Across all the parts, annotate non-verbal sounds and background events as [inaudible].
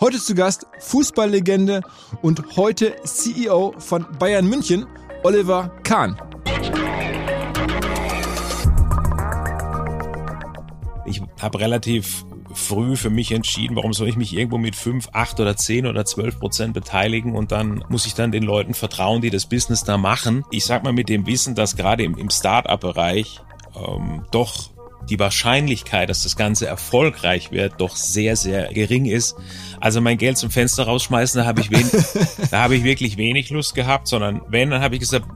Heute zu Gast Fußballlegende und heute CEO von Bayern München, Oliver Kahn. Ich habe relativ früh für mich entschieden, warum soll ich mich irgendwo mit 5, 8 oder 10 oder 12 Prozent beteiligen und dann muss ich dann den Leuten vertrauen, die das Business da machen. Ich sag mal mit dem Wissen, dass gerade im, im Start-up-Bereich ähm, doch die Wahrscheinlichkeit, dass das Ganze erfolgreich wird, doch sehr, sehr gering ist. Also mein Geld zum Fenster rausschmeißen, da habe ich, wen [laughs] da habe ich wirklich wenig Lust gehabt, sondern wenn, dann habe ich gesagt,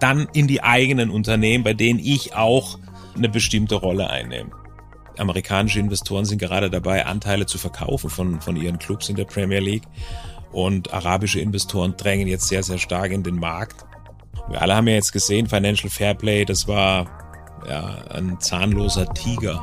dann in die eigenen Unternehmen, bei denen ich auch eine bestimmte Rolle einnehme. Amerikanische Investoren sind gerade dabei, Anteile zu verkaufen von, von ihren Clubs in der Premier League. Und arabische Investoren drängen jetzt sehr, sehr stark in den Markt. Wir alle haben ja jetzt gesehen, Financial Fairplay, das war ja, ein zahnloser Tiger.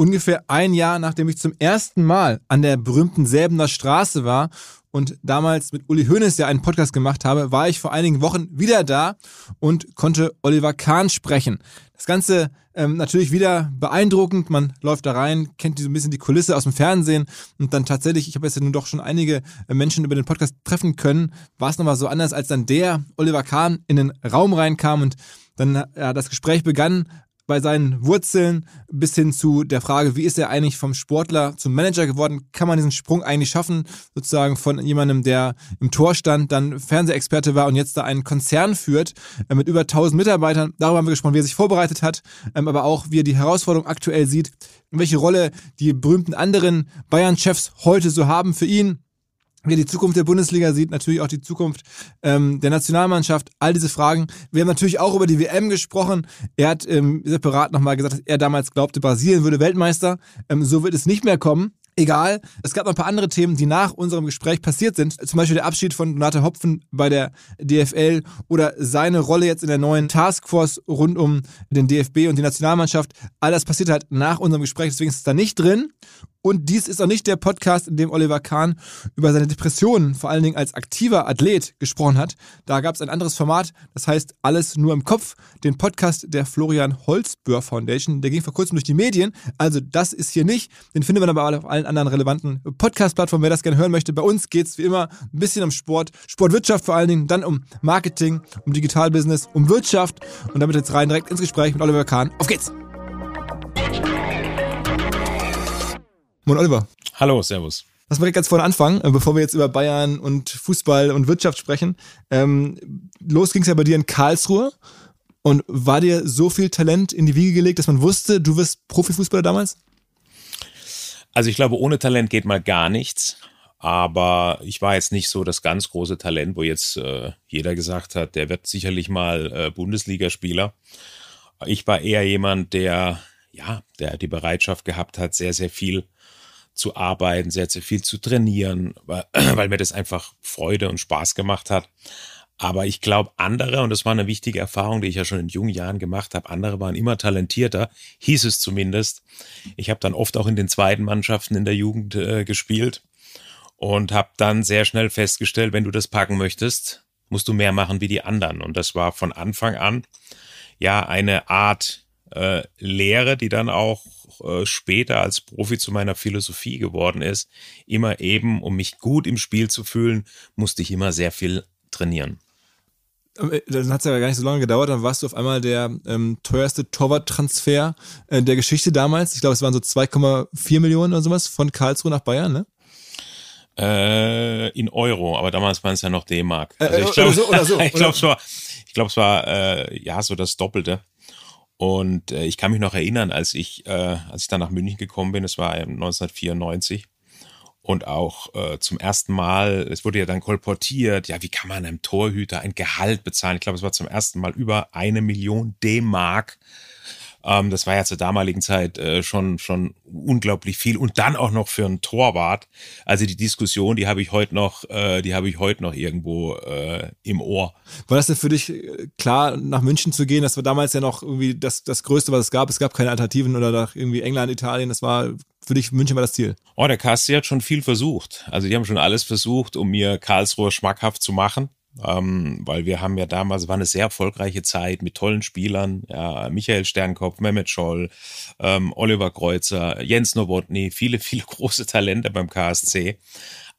Ungefähr ein Jahr, nachdem ich zum ersten Mal an der berühmten Säbener Straße war und damals mit Uli Hoeneß ja einen Podcast gemacht habe, war ich vor einigen Wochen wieder da und konnte Oliver Kahn sprechen. Das Ganze ähm, natürlich wieder beeindruckend. Man läuft da rein, kennt so ein bisschen die Kulisse aus dem Fernsehen und dann tatsächlich, ich habe jetzt ja nun doch schon einige äh, Menschen über den Podcast treffen können, war es nochmal so anders, als dann der Oliver Kahn in den Raum reinkam und dann ja, das Gespräch begann bei seinen Wurzeln bis hin zu der Frage, wie ist er eigentlich vom Sportler zum Manager geworden? Kann man diesen Sprung eigentlich schaffen, sozusagen von jemandem, der im Tor stand, dann Fernsehexperte war und jetzt da einen Konzern führt äh, mit über 1000 Mitarbeitern? Darüber haben wir gesprochen, wie er sich vorbereitet hat, ähm, aber auch, wie er die Herausforderung aktuell sieht, welche Rolle die berühmten anderen Bayern-Chefs heute so haben für ihn wie er die Zukunft der Bundesliga sieht, natürlich auch die Zukunft ähm, der Nationalmannschaft, all diese Fragen. Wir haben natürlich auch über die WM gesprochen. Er hat ähm, separat nochmal gesagt, dass er damals glaubte, Brasilien würde Weltmeister. Ähm, so wird es nicht mehr kommen. Egal, es gab noch ein paar andere Themen, die nach unserem Gespräch passiert sind. Zum Beispiel der Abschied von Donate Hopfen bei der DFL oder seine Rolle jetzt in der neuen Taskforce rund um den DFB und die Nationalmannschaft. All das passiert halt nach unserem Gespräch, deswegen ist es da nicht drin. Und dies ist auch nicht der Podcast, in dem Oliver Kahn über seine Depressionen, vor allen Dingen als aktiver Athlet, gesprochen hat. Da gab es ein anderes Format, das heißt Alles nur im Kopf, den Podcast der Florian Holzböhr Foundation. Der ging vor kurzem durch die Medien. Also das ist hier nicht. Den findet man aber auf allen anderen relevanten Podcast-Plattformen, wer das gerne hören möchte. Bei uns geht es wie immer ein bisschen um Sport, Sportwirtschaft vor allen Dingen, dann um Marketing, um Digitalbusiness, um Wirtschaft. Und damit jetzt rein direkt ins Gespräch mit Oliver Kahn. Auf geht's! Moin Oliver. Hallo, Servus. Lass mal ganz vorne anfangen, äh, bevor wir jetzt über Bayern und Fußball und Wirtschaft sprechen. Ähm, los ging es ja bei dir in Karlsruhe. Und war dir so viel Talent in die Wiege gelegt, dass man wusste, du wirst Profifußballer damals? Also ich glaube, ohne Talent geht mal gar nichts. Aber ich war jetzt nicht so das ganz große Talent, wo jetzt äh, jeder gesagt hat, der wird sicherlich mal äh, Bundesligaspieler. Ich war eher jemand, der ja, der die Bereitschaft gehabt hat, sehr, sehr viel zu arbeiten, sehr, sehr viel zu trainieren, weil, [clears throat] weil mir das einfach Freude und Spaß gemacht hat. Aber ich glaube, andere, und das war eine wichtige Erfahrung, die ich ja schon in jungen Jahren gemacht habe, andere waren immer talentierter, hieß es zumindest. Ich habe dann oft auch in den zweiten Mannschaften in der Jugend äh, gespielt und habe dann sehr schnell festgestellt, wenn du das packen möchtest, musst du mehr machen wie die anderen. Und das war von Anfang an ja eine Art äh, Lehre, die dann auch äh, später als Profi zu meiner Philosophie geworden ist. Immer eben, um mich gut im Spiel zu fühlen, musste ich immer sehr viel trainieren. Äh, dann hat es ja gar nicht so lange gedauert, dann warst du auf einmal der ähm, teuerste Torwarttransfer äh, der Geschichte damals. Ich glaube, es waren so 2,4 Millionen oder sowas von Karlsruhe nach Bayern, ne? Äh, in Euro, aber damals waren es ja noch D-Mark. Äh, also ich glaube, so, so, [laughs] ich glaube, es war, ich glaube, es war äh, ja so das Doppelte. Und äh, ich kann mich noch erinnern, als ich, äh, als ich dann nach München gekommen bin, es war 1994 und auch äh, zum ersten Mal, es wurde ja dann kolportiert, ja, wie kann man einem Torhüter ein Gehalt bezahlen? Ich glaube, es war zum ersten Mal über eine Million D-Mark. Ähm, das war ja zur damaligen Zeit äh, schon, schon unglaublich viel und dann auch noch für einen Torwart. Also die Diskussion, die habe ich heute noch, äh, die habe ich heute noch irgendwo äh, im Ohr. War das denn für dich äh, klar, nach München zu gehen? Das war damals ja noch irgendwie das, das Größte, was es gab. Es gab keine Alternativen oder nach irgendwie England, Italien. Das war für dich München war das Ziel? Oh, der KSC hat schon viel versucht. Also die haben schon alles versucht, um mir Karlsruhe schmackhaft zu machen. Ähm, weil wir haben ja damals, war eine sehr erfolgreiche Zeit mit tollen Spielern, ja, Michael Sternkopf, Mehmet Scholl, ähm, Oliver Kreuzer, Jens Nowotny, viele, [laughs] viele große Talente beim KSC.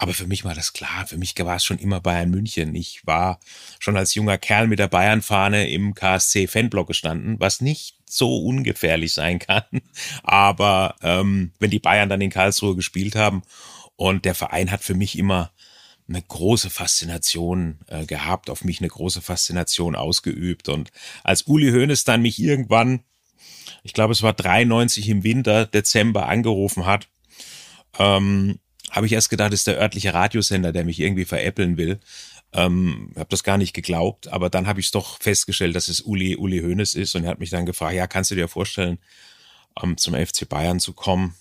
Aber für mich war das klar. Für mich war es schon immer Bayern München. Ich war schon als junger Kerl mit der Bayern-Fahne im KSC-Fanblock gestanden, was nicht so ungefährlich sein kann. [laughs] Aber ähm, wenn die Bayern dann in Karlsruhe gespielt haben und der Verein hat für mich immer eine große Faszination äh, gehabt, auf mich eine große Faszination ausgeübt. Und als Uli Hoeneß dann mich irgendwann, ich glaube es war 93 im Winter, Dezember angerufen hat, ähm, habe ich erst gedacht, ist der örtliche Radiosender, der mich irgendwie veräppeln will. Ähm, habe das gar nicht geglaubt, aber dann habe ich es doch festgestellt, dass es Uli, Uli Hoeneß ist und er hat mich dann gefragt, ja, kannst du dir vorstellen, ähm, zum FC Bayern zu kommen?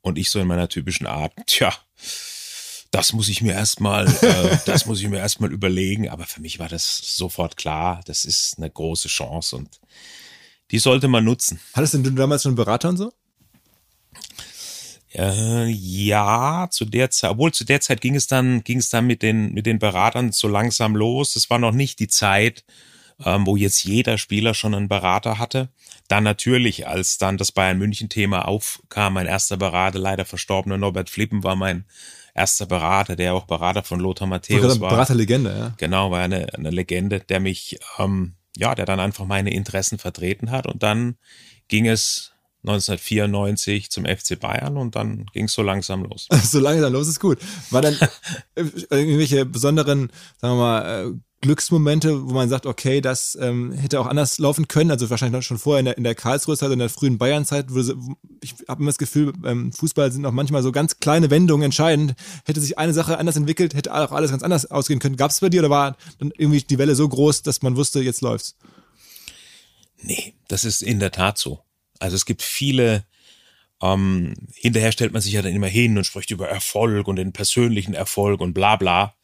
Und ich so in meiner typischen Art, [laughs] tja, das muss ich mir erstmal, [laughs] äh, das muss ich mir erstmal überlegen. Aber für mich war das sofort klar, das ist eine große Chance und die sollte man nutzen. Hattest denn du damals schon einen Berater und so? Äh, ja, zu der Zeit, obwohl zu der Zeit ging es dann, ging es dann mit den, mit den Beratern so langsam los. Es war noch nicht die Zeit, ähm, wo jetzt jeder Spieler schon einen Berater hatte. Dann natürlich, als dann das Bayern München Thema aufkam, mein erster Berater, leider verstorbener Norbert Flippen war mein erster Berater, der auch Berater von Lothar Matthäus war. Beraterlegende, ja. Genau, war eine, eine Legende, der mich, ähm, ja, der dann einfach meine Interessen vertreten hat und dann ging es 1994 zum FC Bayern und dann ging es so langsam los. [laughs] so langsam los ist gut. War dann [laughs] irgendwelche besonderen, sagen wir mal, äh, Glücksmomente, wo man sagt, okay, das ähm, hätte auch anders laufen können. Also wahrscheinlich schon vorher in der, in der Karlsruhe-Zeit, in der frühen Bayern-Zeit. Ich habe immer das Gefühl, beim Fußball sind auch manchmal so ganz kleine Wendungen entscheidend. Hätte sich eine Sache anders entwickelt, hätte auch alles ganz anders ausgehen können. Gab es bei dir oder war dann irgendwie die Welle so groß, dass man wusste, jetzt läuft's? Nee, das ist in der Tat so. Also es gibt viele, ähm, hinterher stellt man sich ja dann immer hin und spricht über Erfolg und den persönlichen Erfolg und bla bla.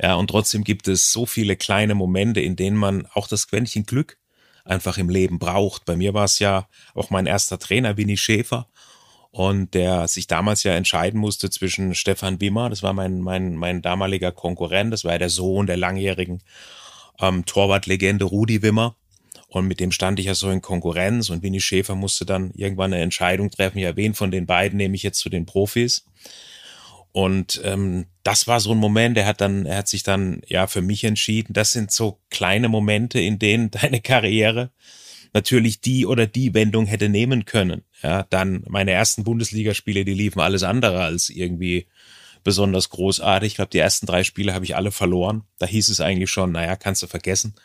Ja, und trotzdem gibt es so viele kleine Momente, in denen man auch das Quäntchen Glück einfach im Leben braucht. Bei mir war es ja auch mein erster Trainer, Winnie Schäfer, und der sich damals ja entscheiden musste zwischen Stefan Wimmer, das war mein, mein, mein damaliger Konkurrent, das war ja der Sohn der langjährigen ähm, Torwartlegende Rudi Wimmer. Und mit dem stand ich ja so in Konkurrenz und Winnie Schäfer musste dann irgendwann eine Entscheidung treffen, ja, wen von den beiden nehme ich jetzt zu den Profis? Und ähm, das war so ein Moment, er hat dann, er hat sich dann ja für mich entschieden. Das sind so kleine Momente, in denen [laughs] deine Karriere natürlich die oder die Wendung hätte nehmen können. Ja, dann meine ersten Bundesligaspiele, die liefen alles andere als irgendwie besonders großartig. Ich glaube, die ersten drei Spiele habe ich alle verloren. Da hieß es eigentlich schon, naja, kannst du vergessen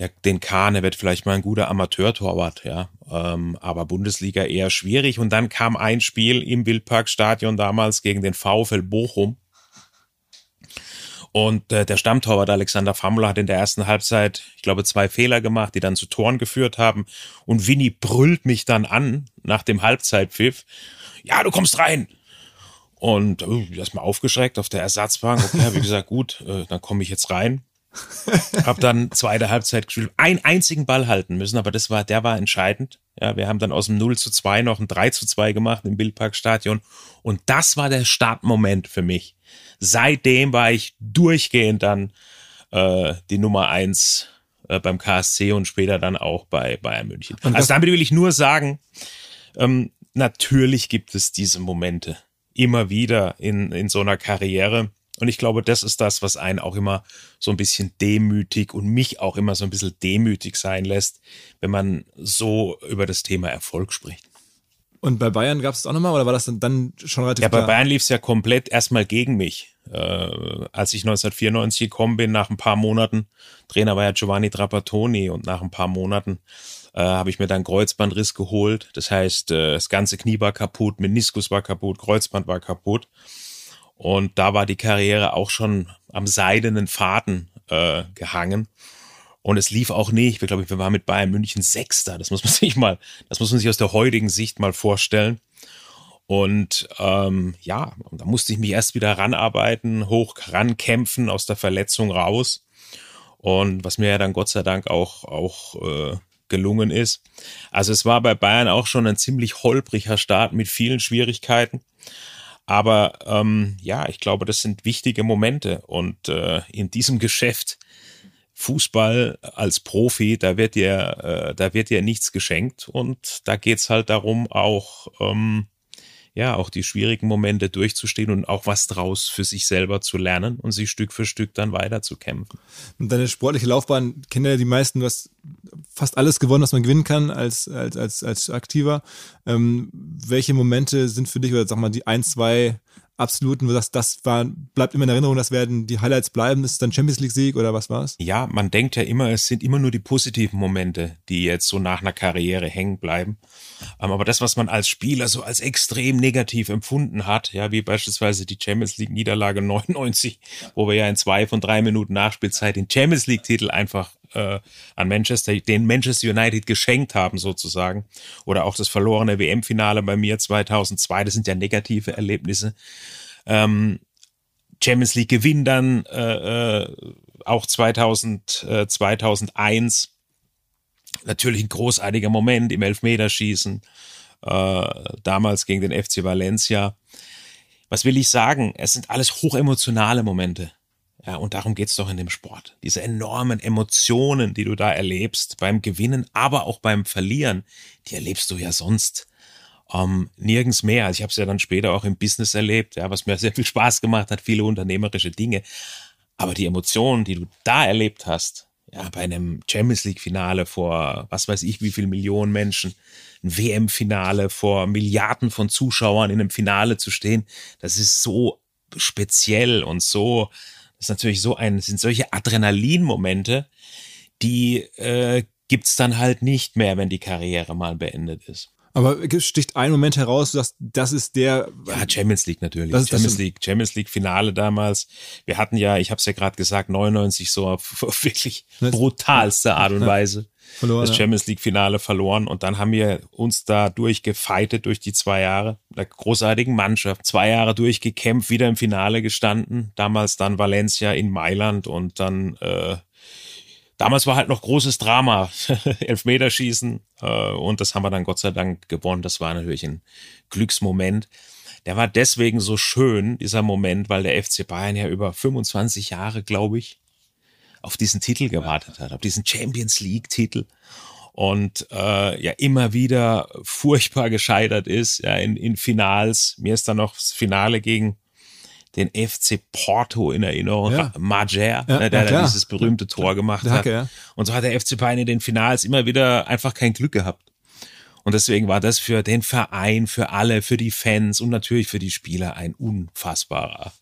der, den Kahn, der wird vielleicht mal ein guter Amateurtorwart, ja. Ähm, aber Bundesliga eher schwierig. Und dann kam ein Spiel im Wildparkstadion damals gegen den VfL Bochum. Und äh, der Stammtorwart Alexander Famler hat in der ersten Halbzeit, ich glaube, zwei Fehler gemacht, die dann zu Toren geführt haben. Und Winnie brüllt mich dann an nach dem Halbzeitpfiff. Ja, du kommst rein. Und uh, erstmal aufgeschreckt auf der Ersatzbank. Okay, ich gesagt, gut, äh, dann komme ich jetzt rein. [laughs] hab dann zweite Halbzeit gespielt, einen einzigen Ball halten müssen, aber das war, der war entscheidend. Ja, wir haben dann aus dem 0 zu 2 noch ein 3 zu 2 gemacht im Bildparkstadion. Und das war der Startmoment für mich. Seitdem war ich durchgehend dann äh, die Nummer eins äh, beim KSC und später dann auch bei Bayern München. also damit will ich nur sagen, ähm, natürlich gibt es diese Momente immer wieder in, in so einer Karriere. Und ich glaube, das ist das, was einen auch immer so ein bisschen demütig und mich auch immer so ein bisschen demütig sein lässt, wenn man so über das Thema Erfolg spricht. Und bei Bayern gab es auch nochmal oder war das dann, dann schon relativ Ja, bei klar? Bayern lief es ja komplett erstmal gegen mich. Äh, als ich 1994 gekommen bin, nach ein paar Monaten, Trainer war ja Giovanni Trapattoni und nach ein paar Monaten äh, habe ich mir dann Kreuzbandriss geholt. Das heißt, äh, das ganze Knie war kaputt, Meniskus war kaputt, Kreuzband war kaputt. Und da war die Karriere auch schon am seidenen Faden äh, gehangen. Und es lief auch nicht. Ich glaube, wir waren mit Bayern München Sechster. Das muss man [laughs] sich mal, das muss man sich aus der heutigen Sicht mal vorstellen. Und ähm, ja, da musste ich mich erst wieder ranarbeiten, hoch rankämpfen, aus der Verletzung raus. Und was mir ja dann Gott sei Dank auch, auch äh, gelungen ist. Also es war bei Bayern auch schon ein ziemlich holpriger Start mit vielen Schwierigkeiten. Aber ähm, ja, ich glaube, das sind wichtige Momente. Und äh, in diesem [laughs] Geschäft Fußball als Profi, da wird dir, äh, da wird dir nichts geschenkt. Und da geht's halt darum, auch ähm, ja, auch die schwierigen Momente durchzustehen und auch was draus für sich selber zu lernen und sich Stück für Stück dann weiter zu kämpfen. Und deine sportliche Laufbahn kennen ja die meisten, du hast fast alles gewonnen, was man gewinnen kann als, als, als, als Aktiver. Ähm, welche Momente sind für dich, oder sag mal, die ein, zwei absoluten, sagst, das war, bleibt immer in Erinnerung, das werden die Highlights bleiben, ist es dann Champions League Sieg oder was war's? Ja, man denkt ja immer, es sind immer nur die positiven Momente, die jetzt so nach einer Karriere hängen bleiben. Ähm, aber das, was man als Spieler so als extrem negativ empfunden hat, ja, wie beispielsweise die Champions League Niederlage 99, wo wir ja in zwei von drei Minuten Nachspielzeit den Champions League Titel einfach äh, an Manchester, den Manchester United geschenkt haben sozusagen. Oder auch das verlorene WM-Finale bei mir 2002, das sind ja negative Erlebnisse. Ähm, Champions League Gewinn dann äh, äh, auch 2000, äh, 2001. Natürlich ein großartiger Moment im Elfmeterschießen, äh, damals gegen den FC Valencia. Was will ich sagen? Es sind alles hochemotionale Momente. Ja, und darum geht's doch in dem Sport. Diese enormen Emotionen, die du da erlebst beim Gewinnen, aber auch beim Verlieren, die erlebst du ja sonst ähm, nirgends mehr. Also ich habe es ja dann später auch im Business erlebt, ja, was mir sehr viel Spaß gemacht hat, viele unternehmerische Dinge. Aber die Emotionen, die du da erlebt hast, ja, bei einem Champions League Finale vor was weiß ich wie viel Millionen Menschen, ein WM Finale vor Milliarden von Zuschauern in einem Finale zu stehen, das ist so speziell und so, das ist natürlich so ein, sind solche Adrenalin-Momente, die äh, gibt's dann halt nicht mehr, wenn die Karriere mal beendet ist. Aber sticht ein Moment heraus, dass das ist der. Ja, Champions League natürlich. Das das Champions schon- League, Champions League Finale damals. Wir hatten ja, ich habe es ja gerade gesagt, 99 so auf, [laughs] auf wirklich Das- brutalste Art und Weise Verloren, das. Champions League Finale verloren und dann haben wir uns da durchgefeitet durch die zwei Jahre einer großartigen Mannschaft. Zwei Jahre durchgekämpft, wieder im Finale gestanden. Damals dann Valencia in Mailand und dann äh, Damals war halt noch großes Drama, [laughs] Elfmeterschießen äh, und das haben wir dann Gott sei Dank gewonnen. Das war natürlich ein Glücksmoment. Der war deswegen so schön, dieser Moment, weil der FC Bayern ja über 25 Jahre, glaube ich, auf diesen Titel gewartet hat, auf diesen Champions League-Titel und äh, ja immer wieder furchtbar gescheitert ist ja, in, in Finals. Mir ist dann noch das Finale gegen den FC Porto in Erinnerung, Ja. Mager, Ja, ne, der da dieses berühmte Tor gemacht Der hat. Ja. Und so hat der FC Bayern in den Finals immer wieder einfach kein Glück gehabt. Und deswegen war das für den Verein, für alle, für die Fans und natürlich für die Spieler ein unfassbarer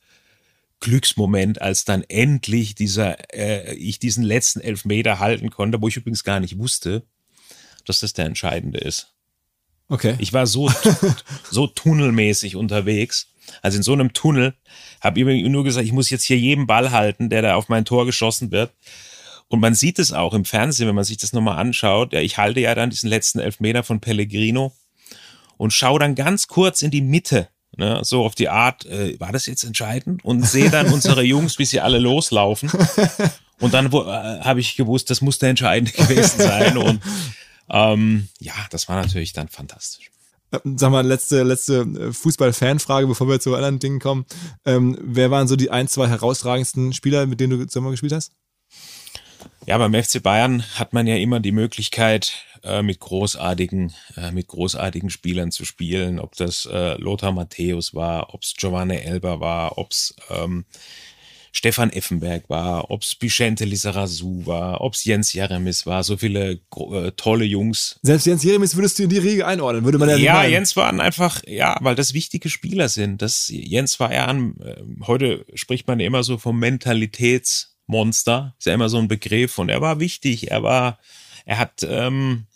Glücksmoment, als dann endlich dieser, äh, ich diesen letzten Elfmeter halten konnte, wo ich übrigens gar nicht wusste, dass das der entscheidende ist. Okay. Ich war so, [laughs] so tunnelmäßig unterwegs. Also in so einem Tunnel habe ich nur gesagt, ich muss jetzt hier jeden Ball halten, der da auf mein Tor geschossen wird. Und man sieht es auch im Fernsehen, wenn man sich das nochmal anschaut. Ja, ich halte ja dann diesen letzten Elfmeter von Pellegrino und schaue dann ganz kurz in die Mitte Ne, so auf die Art, äh, war das jetzt entscheidend? Und sehe dann [laughs] unsere Jungs, wie sie alle loslaufen. Und dann äh, habe ich gewusst, das muss der Entscheidende [laughs] gewesen sein. Und ähm, ja, das war natürlich dann fantastisch. Äh, sag mal, letzte, letzte äh, Fußball-Fanfrage, bevor wir zu anderen Dingen kommen. Ähm, wer waren so die ein, zwei herausragendsten Spieler, mit denen du zusammen gespielt hast? Ja, beim FC Bayern hat man ja immer die Möglichkeit, äh, mit großartigen, äh, mit großartigen Spielern zu spielen. Ob das äh, Lothar Matthäus war, ob es Giovanni Elber war, ob es ähm, Stefan Effenberg war, ob es Bichente Lizarazu war, ob es Jens Jeremis war, so viele äh, tolle Jungs. Selbst Jens Jeremis würdest du in die Riege einordnen, würde man ja Ja, meinen. Jens waren einfach, ja, weil das wichtige Spieler sind. Das, Jens war ja an, äh, heute spricht man immer so vom Mentalitätsmonster, ist ja immer so ein Begriff und er war wichtig, er war, er hat, ähm,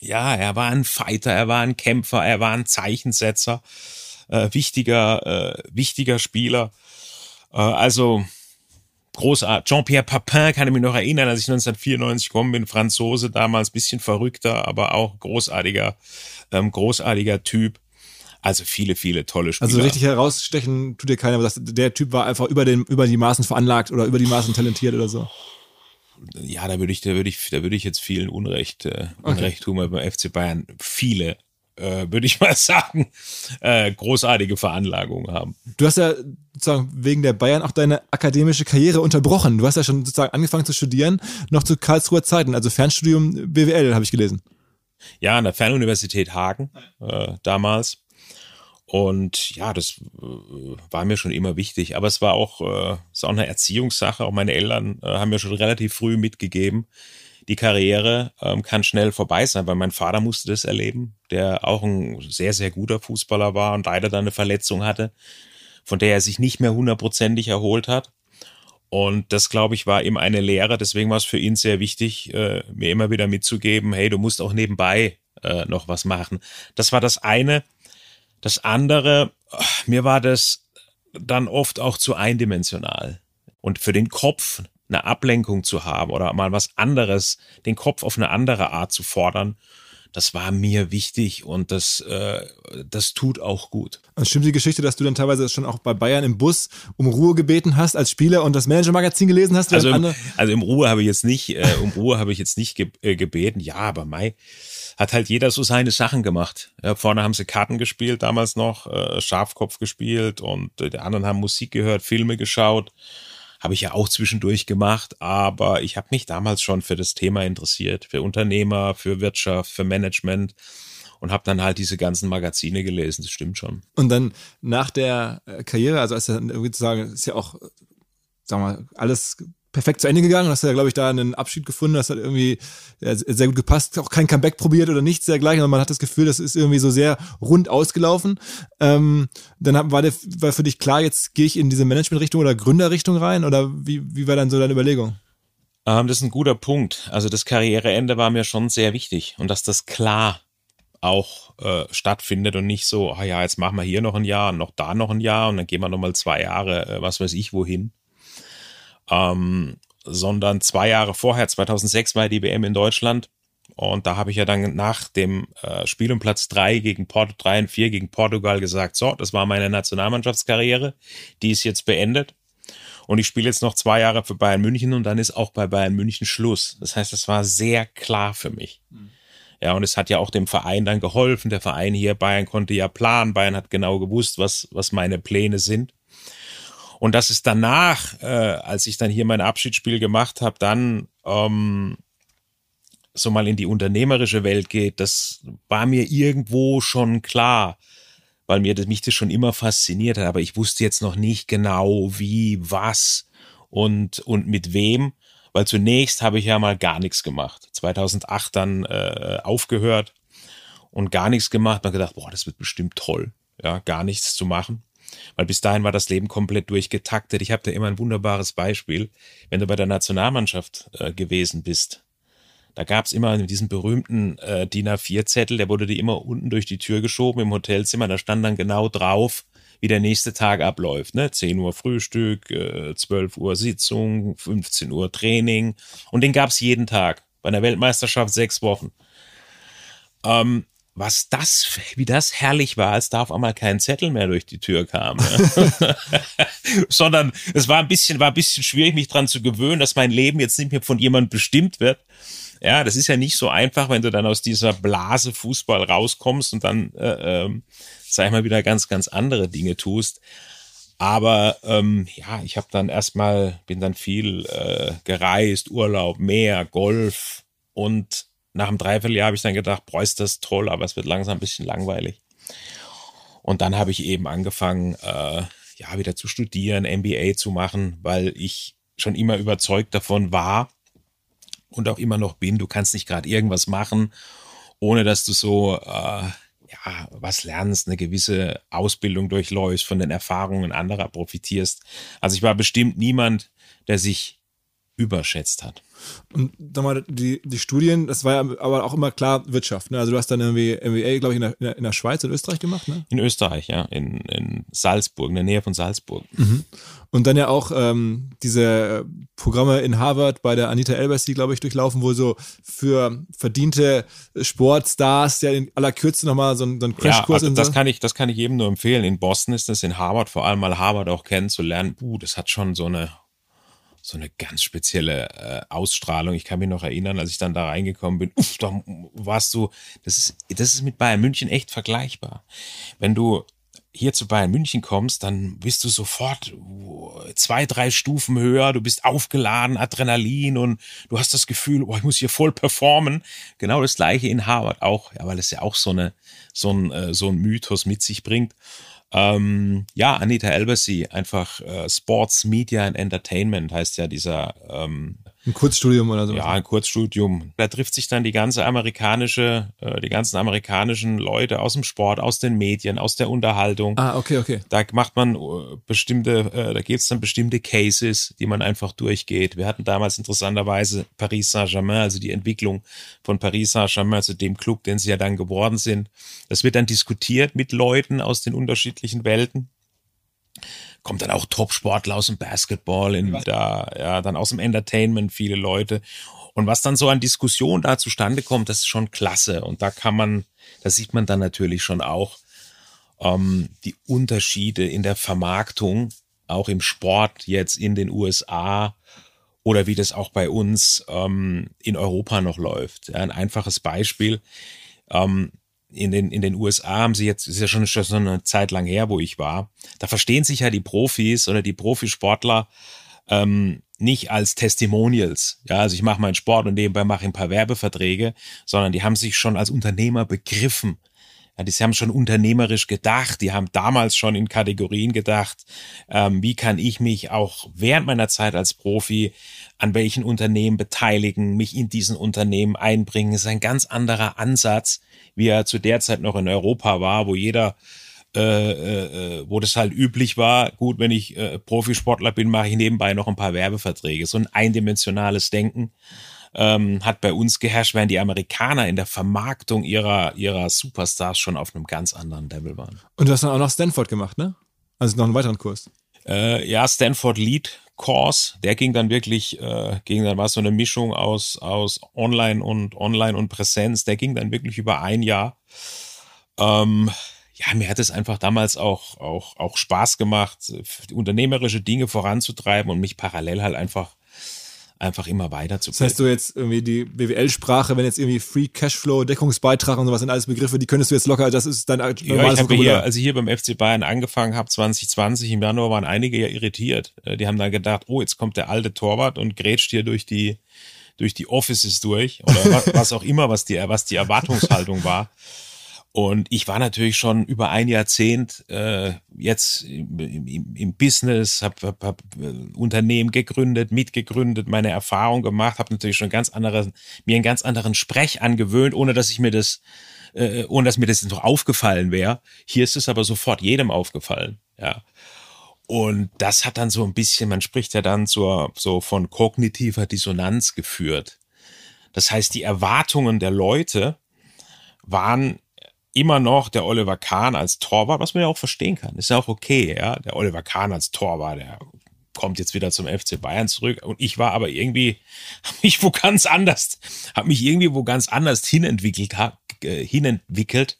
ja, er war ein Fighter, er war ein Kämpfer, er war ein Zeichensetzer, äh, wichtiger, äh, wichtiger Spieler. Äh, also großartig. Jean-Pierre Papin kann ich mich noch erinnern, als ich 1994 gekommen bin, Franzose, damals bisschen verrückter, aber auch großartiger, ähm, großartiger Typ. Also viele, viele tolle Spieler. Also richtig herausstechen tut dir keiner, aber der Typ war einfach über den, über die Maßen veranlagt oder über die Maßen talentiert oder so. Ja, da würde ich, da würde ich, da würde ich jetzt vielen Unrecht, äh, Unrecht okay. tun, weil beim FC Bayern viele äh, würde ich [laughs] mal sagen, äh, großartige Veranlagungen haben. Du hast ja sozusagen wegen der Bayern auch deine akademische Karriere unterbrochen. Du hast ja schon sozusagen angefangen zu studieren, noch zu Karlsruher Zeiten, also Fernstudium BWL, habe ich gelesen. Ja, an der Fernuniversität Hagen äh, damals. Und ja, das äh, war mir schon immer wichtig. Aber es war auch, äh, ist auch eine Erziehungssache. Auch meine Eltern äh, haben mir schon relativ früh mitgegeben, die Karriere ähm, kann schnell vorbei sein, weil mein Vater musste das erleben, der auch ein sehr, sehr guter Fußballer war und leider dann eine Verletzung hatte, von der er sich nicht mehr hundertprozentig erholt hat. Und das, glaube ich, war ihm eine Lehre. Deswegen war es für ihn sehr wichtig, äh, mir immer wieder mitzugeben, hey, du musst auch nebenbei äh, noch was machen. Das war das eine. Das andere, mir war das dann oft auch zu eindimensional. Und für den Kopf eine Ablenkung zu haben oder mal was anderes, den Kopf auf eine andere Art zu fordern, das war mir wichtig und das, äh, das tut auch gut. Und stimmt die Geschichte, dass du dann teilweise schon auch bei Bayern im Bus um Ruhe gebeten hast als Spieler und das Manager-Magazin gelesen hast? Also im, also im Ruhe habe ich jetzt nicht, äh, um Ruhe habe ich jetzt nicht ge äh, gebeten. Ja, aber Mai hat halt jeder so seine Sachen gemacht. Ja, vorne haben sie Karten gespielt damals noch, äh, Schafkopf gespielt und äh, die anderen haben Musik gehört, Filme geschaut habe ich ja auch zwischendurch gemacht, aber ich habe mich damals schon für das Thema interessiert, für Unternehmer, für Wirtschaft, für Management und habe dann halt diese ganzen Magazine gelesen, das stimmt schon. Und dann nach der äh, Karriere, also als er irgendwie zu sagen, ist ja auch, sagen wir mal, alles perfekt zu Ende gegangen. Hast ja, glaube ich, da einen Abschied gefunden. Das hat irgendwie sehr gut gepasst. Auch kein Comeback probiert oder nichts dergleichen. Und man hat das Gefühl, das ist irgendwie so sehr rund ausgelaufen. Ähm, dann war, der, war für dich klar, jetzt gehe ich in diese Management-Richtung oder Gründerrichtung rein? Oder wie, wie war dann so deine Überlegung? Ähm, das ist ein guter Punkt. Also das Karriereende war mir schon sehr wichtig. Und dass das klar auch äh, stattfindet und nicht so, ah ja, jetzt machen wir hier noch ein Jahr und noch da noch ein Jahr und dann gehen wir noch mal zwei Jahre, äh, was weiß ich wohin ähm, sondern zwei Jahre vorher, 2006 war die WM in Deutschland und da habe ich ja dann nach dem äh, Spiel um Platz drei gegen Port 3 und 4 gegen Portugal gesagt, so, das war meine Nationalmannschaftskarriere, die ist jetzt beendet. Und ich spiele jetzt noch zwei Jahre für Bayern München und dann ist auch bei Bayern München Schluss. Das heißt, das war sehr klar für mich. Mhm. Ja, und es hat ja auch dem Verein dann geholfen. Der Verein hier, Bayern konnte ja planen. Bayern hat genau gewusst, was, was meine Pläne sind. Und das ist danach, äh, als ich dann hier mein Abschiedsspiel gemacht habe, dann ähm, so mal in die unternehmerische Welt geht, das war mir irgendwo schon klar, weil mir das, mich das schon immer fasziniert hat. Aber ich wusste jetzt noch nicht genau, wie, was und, und mit wem. Weil zunächst habe ich ja mal gar nichts gemacht. 2008 dann äh, aufgehört und gar nichts gemacht. Man gedacht, boah, das wird bestimmt toll, ja, gar nichts zu machen. Weil bis dahin war das Leben komplett durchgetaktet. Ich habe da immer ein wunderbares Beispiel. Wenn du bei der Nationalmannschaft äh, gewesen bist, da gab es immer diesen berühmten äh, DIN A4-Zettel, der wurde dir immer unten durch die Tür geschoben im Hotelzimmer. Da stand dann genau drauf, wie der nächste Tag abläuft. Ne? 10 Uhr Frühstück, äh, 12 Uhr Sitzung, 15 Uhr Training. Und den gab es jeden Tag. Bei einer Weltmeisterschaft sechs Wochen. Ähm, was das, wie das herrlich war, als da auf einmal kein Zettel mehr durch die Tür kam. Ja. [laughs] Sondern es war ein bisschen, war ein bisschen schwierig, mich dran zu gewöhnen, dass mein Leben jetzt nicht mehr von jemandem bestimmt wird. Ja, das ist ja nicht so einfach, wenn du dann aus dieser Blase Fußball rauskommst und dann, äh, ähm, sag ich mal, wieder ganz, ganz andere Dinge tust. Aber ähm, ja, ich habe dann erstmal, bin dann viel äh, gereist, Urlaub, Meer, Golf und nach einem Dreivierteljahr habe ich dann gedacht, ist das toll, aber es wird langsam ein bisschen langweilig. Und dann habe ich eben angefangen, äh, ja, wieder zu studieren, MBA zu machen, weil ich schon immer überzeugt davon war und auch immer noch bin, du kannst nicht gerade irgendwas machen, ohne dass du so äh, ja, was lernst, eine gewisse Ausbildung durchläufst, von den Erfahrungen anderer profitierst. Also ich war bestimmt niemand, der sich überschätzt hat. Und sag mal, die, die Studien, das war ja aber auch immer klar Wirtschaft. Ne? Also du hast dann irgendwie MBA, glaube ich, in der, in der Schweiz, in Österreich gemacht, ne? In Österreich, ja, in, in Salzburg, in der Nähe von Salzburg. Mhm. Und dann ja auch ähm, diese Programme in Harvard bei der Anita Elbersy, glaube ich, durchlaufen, wo so für verdiente Sportstars ja in aller Kürze nochmal so ein, so ein Crashkurs ja, also das so. kann ich, das kann ich jedem nur empfehlen. In Boston ist das, in Harvard vor allem mal Harvard auch kennenzulernen. Uh, das hat schon so eine so eine ganz spezielle äh, Ausstrahlung. Ich kann mich noch erinnern, als ich dann da reingekommen bin, uff, da warst du, das ist, das ist mit Bayern München echt vergleichbar. Wenn du hier zu Bayern München kommst, dann bist du sofort zwei, drei Stufen höher, du bist aufgeladen, Adrenalin und du hast das Gefühl, oh, ich muss hier voll performen. Genau das gleiche in Harvard auch, ja, weil es ja auch so eine, so ein, äh, so ein Mythos mit sich bringt. Ähm, ja, Anita Elbersy, einfach äh, Sports, Media and Entertainment heißt ja dieser ähm, ein Kurzstudium oder so. Ja, ein Kurzstudium. Da trifft sich dann die ganze amerikanische, äh, die ganzen amerikanischen Leute aus dem Sport, aus den Medien, aus der Unterhaltung. Ah, okay, okay. Da macht man äh, bestimmte, äh, da gibt es dann bestimmte Cases, die man einfach durchgeht. Wir hatten damals interessanterweise Paris Saint-Germain, also die Entwicklung von Paris Saint-Germain zu also dem Club, den sie ja dann geworden sind. Das wird dann diskutiert mit Leuten aus den unterschiedlichen Welten kommt dann auch Top-Sportler aus dem Basketball, in, da, ja, dann aus dem Entertainment viele Leute. Und was dann so an Diskussion da zustande kommt, das ist schon klasse. Und da kann man, da sieht man dann natürlich schon auch ähm, die Unterschiede in der Vermarktung, auch im Sport jetzt in den USA oder wie das auch bei uns ähm, in Europa noch läuft. Ja, ein einfaches Beispiel. Ähm, in den, in den USA haben sie jetzt, ist ja schon, schon eine Zeit lang her, wo ich war, da verstehen sich ja die Profis oder die Profisportler ähm, nicht als Testimonials. Ja, also ich mache meinen Sport und nebenbei mache ein paar Werbeverträge, sondern die haben sich schon als Unternehmer begriffen. Ja, die haben schon unternehmerisch gedacht, die haben damals schon in Kategorien gedacht, ähm, wie kann ich mich auch während meiner Zeit als Profi an welchen Unternehmen beteiligen, mich in diesen Unternehmen einbringen. Das ist ein ganz anderer Ansatz, wie er zu der Zeit noch in Europa war, wo jeder äh, äh, wo das halt üblich war, gut, wenn ich äh, Profisportler bin, mache ich nebenbei noch ein paar Werbeverträge. So ein eindimensionales Denken ähm, hat bei uns geherrscht, während die Amerikaner in der Vermarktung ihrer, ihrer Superstars schon auf einem ganz anderen Level waren. Und du hast dann auch noch Stanford gemacht, ne? Also noch einen weiteren Kurs. Äh, ja, Stanford Lead Course, der ging dann wirklich, äh, ging dann war so eine Mischung aus aus Online und Online und Präsenz. Der ging dann wirklich über ein Jahr. Ähm, ja, mir hat es einfach damals auch auch auch Spaß gemacht, unternehmerische Dinge voranzutreiben und mich parallel halt einfach einfach immer weiter zu Das heißt, du jetzt irgendwie die BWL-Sprache, wenn jetzt irgendwie Free Cashflow, Deckungsbeitrag und sowas sind alles Begriffe, die könntest du jetzt locker, das ist dein normales ja, ich habe hier, als ich hier beim FC Bayern angefangen habe, 2020 im Januar, waren einige ja irritiert. Äh, die haben dann gedacht, oh, jetzt kommt der alte Torwart und grätscht hier durch die durch die Offices durch oder was, was auch immer, was die, was die Erwartungshaltung war. Und ich war natürlich schon über ein Jahrzehnt äh, jetzt im, im, im Business, habe hab, hab äh, Unternehmen gegründet, mitgegründet, meine Erfahrung gemacht, habe natürlich schon ganz andere, mir einen ganz anderen Sprech angewöhnt, ohne dass ich mir das, äh, ohne dass mir das noch aufgefallen wäre. Hier ist es aber sofort jedem aufgefallen, ja. Und das hat dann so ein bisschen, man spricht ja dann zur, so von kognitiver Dissonanz geführt. Das heißt, die Erwartungen der Leute waren immer noch der Oliver Kahn als Torwart, was man ja auch verstehen kann. Ist ja auch okay, ja. Der Oliver Kahn als Torwart, der kommt jetzt wieder zum FC Bayern zurück. Und ich war aber irgendwie, [laughs] habe mich wo ganz anders, habe mich irgendwie wo ganz anders hinentwickelt äh, hinentwickelt.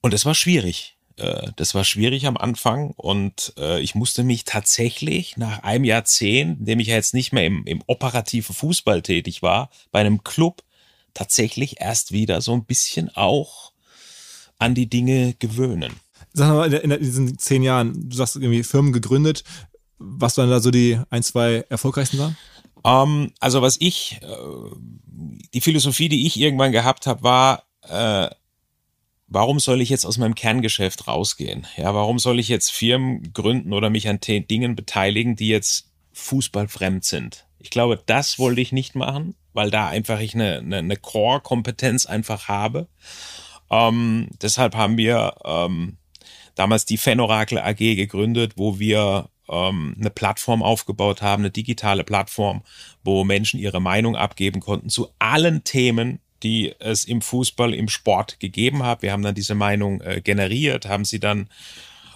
Und es war schwierig. Äh, das war schwierig am Anfang und äh, ich musste mich tatsächlich nach einem Jahrzehnt, in dem ich ja jetzt nicht mehr im, im operativen Fußball tätig war, bei einem Club tatsächlich erst wieder so ein bisschen auch an die Dinge gewöhnen. Sag mal, in, diesen zehn Jahren, du sagst irgendwie Firmen gegründet, was waren da so die ein, zwei erfolgreichsten waren? Um, ähm, also was ich, äh, die Philosophie, die ich irgendwann gehabt habe, war, äh, warum soll ich jetzt aus meinem Kerngeschäft rausgehen? Ja, warum soll ich jetzt Firmen gründen oder mich an Dingen beteiligen, die jetzt fußballfremd sind? Ich glaube, das wollte ich nicht machen, weil da einfach ich eine, eine, eine Core-Kompetenz einfach habe. Ähm, deshalb haben wir ähm, damals die Fanorakel AG gegründet, wo wir ähm, eine Plattform aufgebaut haben, eine digitale Plattform, wo Menschen ihre Meinung abgeben konnten zu allen Themen, die es im Fußball, im Sport gegeben hat. Wir haben dann diese Meinung äh, generiert, haben sie dann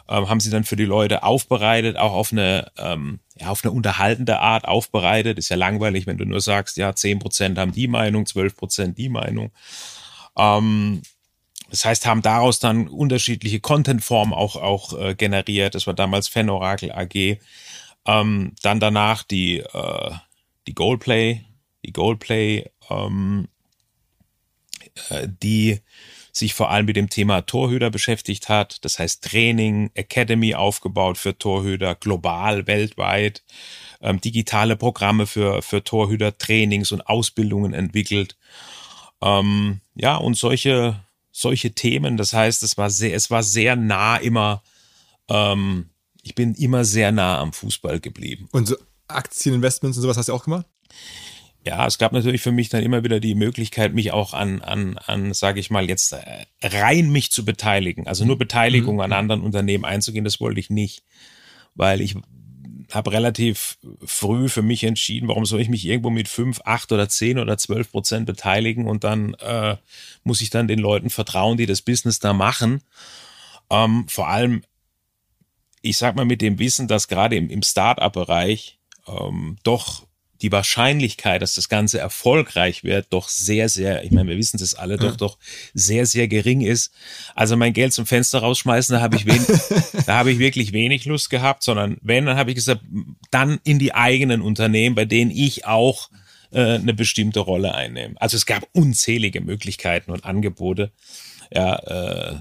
ähm, haben sie dann für die Leute aufbereitet, auch auf eine, ähm, ja, auf eine unterhaltende Art aufbereitet. Ist ja langweilig, wenn du nur sagst, ja, zehn Prozent haben die Meinung, zwölf Prozent die Meinung. Ähm, das heißt, haben daraus dann unterschiedliche Contentformen auch, auch äh, generiert. Das war damals Fanorakel AG. Ähm, dann danach die, äh, die Goalplay, die Goalplay ähm, äh, die sich vor allem mit dem Thema Torhüter beschäftigt hat. Das heißt Training, Academy aufgebaut für Torhüter, global, weltweit, ähm, digitale Programme für, für Torhüter, Trainings und Ausbildungen entwickelt. Ähm, ja, und solche, solche Themen. Das heißt, es war sehr, es war sehr nah immer, ähm, ich bin immer sehr nah am Fußball geblieben. Und so Aktieninvestments und sowas hast du auch gemacht? ja, es gab natürlich für mich dann immer wieder die Möglichkeit, mich auch an, an, an sage ich mal, jetzt äh, rein mich zu beteiligen. Also nur Beteiligung mhm. an anderen Unternehmen einzugehen, das wollte ich nicht. Weil ich habe relativ früh für mich entschieden, warum soll ich mich irgendwo mit fünf, acht oder zehn oder zwölf Prozent beteiligen und dann äh, muss ich dann den Leuten vertrauen, die das Business da machen. Ähm, vor allem, ich sag mal mit dem Wissen, dass gerade im, im Start-up-Bereich ähm, doch die Wahrscheinlichkeit, dass das Ganze erfolgreich wird, doch sehr, sehr, ich meine, wir wissen das alle, doch, doch sehr, sehr gering ist. Also mein Geld zum Fenster rausschmeißen, da habe ich wenig, [laughs] da habe ich wirklich wenig Lust gehabt, sondern wenn, dann habe ich gesagt, dann in die eigenen Unternehmen, bei denen ich auch äh, eine bestimmte Rolle einnehme. Also es gab unzählige Möglichkeiten und Angebote. Ja, äh,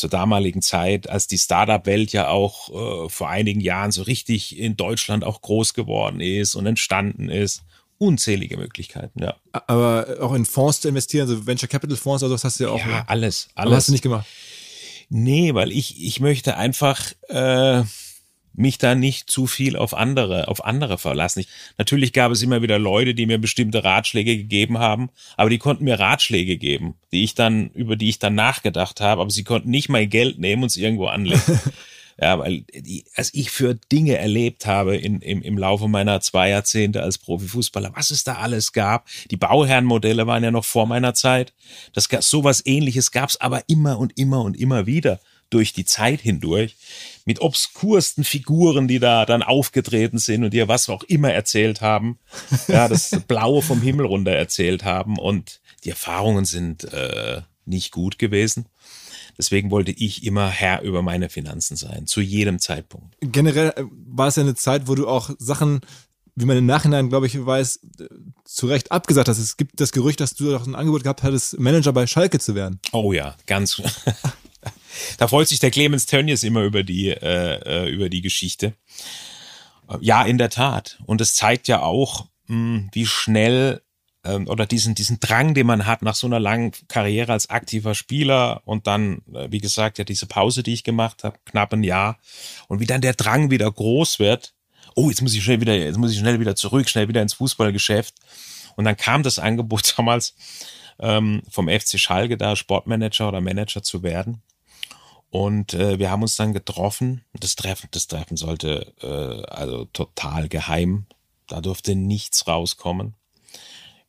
zur damaligen Zeit, als die Startup-Welt ja auch äh, vor einigen Jahren so richtig in Deutschland auch groß geworden ist und entstanden ist. Unzählige Möglichkeiten, ja. Aber auch in Fonds zu investieren, also Venture Capital Fonds, also das hast du ja auch. Ja, alles, alles. Aber hast du nicht gemacht? Nee, weil ich, ich möchte einfach, äh, mich da nicht zu viel auf andere, auf andere verlassen. Ich, natürlich gab es immer wieder Leute, die mir bestimmte Ratschläge gegeben haben, aber die konnten mir Ratschläge geben, die ich dann, über die ich dann nachgedacht habe, aber sie konnten nicht mein Geld nehmen und es irgendwo anlegen. [laughs] ja, weil die, als ich für Dinge erlebt habe in, im, im Laufe meiner zwei Jahrzehnte als Profifußballer, was es da alles gab. Die Bauherrenmodelle waren ja noch vor meiner Zeit. Das sowas ähnliches gab es aber immer und immer und immer wieder durch die Zeit hindurch mit obskursten Figuren, die da dann aufgetreten sind und dir was auch immer erzählt haben. [laughs] Ja, das Blaue vom Himmel runter erzählt haben und die Erfahrungen sind äh, nicht gut gewesen. Deswegen wollte ich immer Herr über meine Finanzen sein, zu jedem Zeitpunkt. Generell äh, war es ja eine Zeit, wo du auch Sachen, wie man im Nachhinein, glaube ich, weiß, zu Recht abgesagt hast. Es gibt das Gerücht, dass du doch ein Angebot gehabt hattest, Manager bei Schalke zu werden. Oh ja, ganz. [laughs] Da freut sich der Clemens Tönnies immer über die, äh, äh, über die Geschichte. Ja, in der Tat. Und es zeigt ja auch, mh, hm, wie schnell ähm, oder diesen, diesen Drang, den man hat nach so einer langen Karriere als aktiver Spieler und dann, äh, wie gesagt, ja diese Pause, die ich gemacht habe, knapp ein Jahr und wie dann der Drang wieder groß wird. Oh, jetzt muss ich schnell wieder, jetzt muss ich schnell wieder zurück, schnell wieder ins Fußballgeschäft. Und dann kam das Angebot [laughs] damals ähm, vom FC Schalke da Sportmanager oder Manager zu werden. Und äh, wir haben uns dann getroffen. Das Treffen, das Treffen sollte äh, also total geheim. Da durfte nichts rauskommen.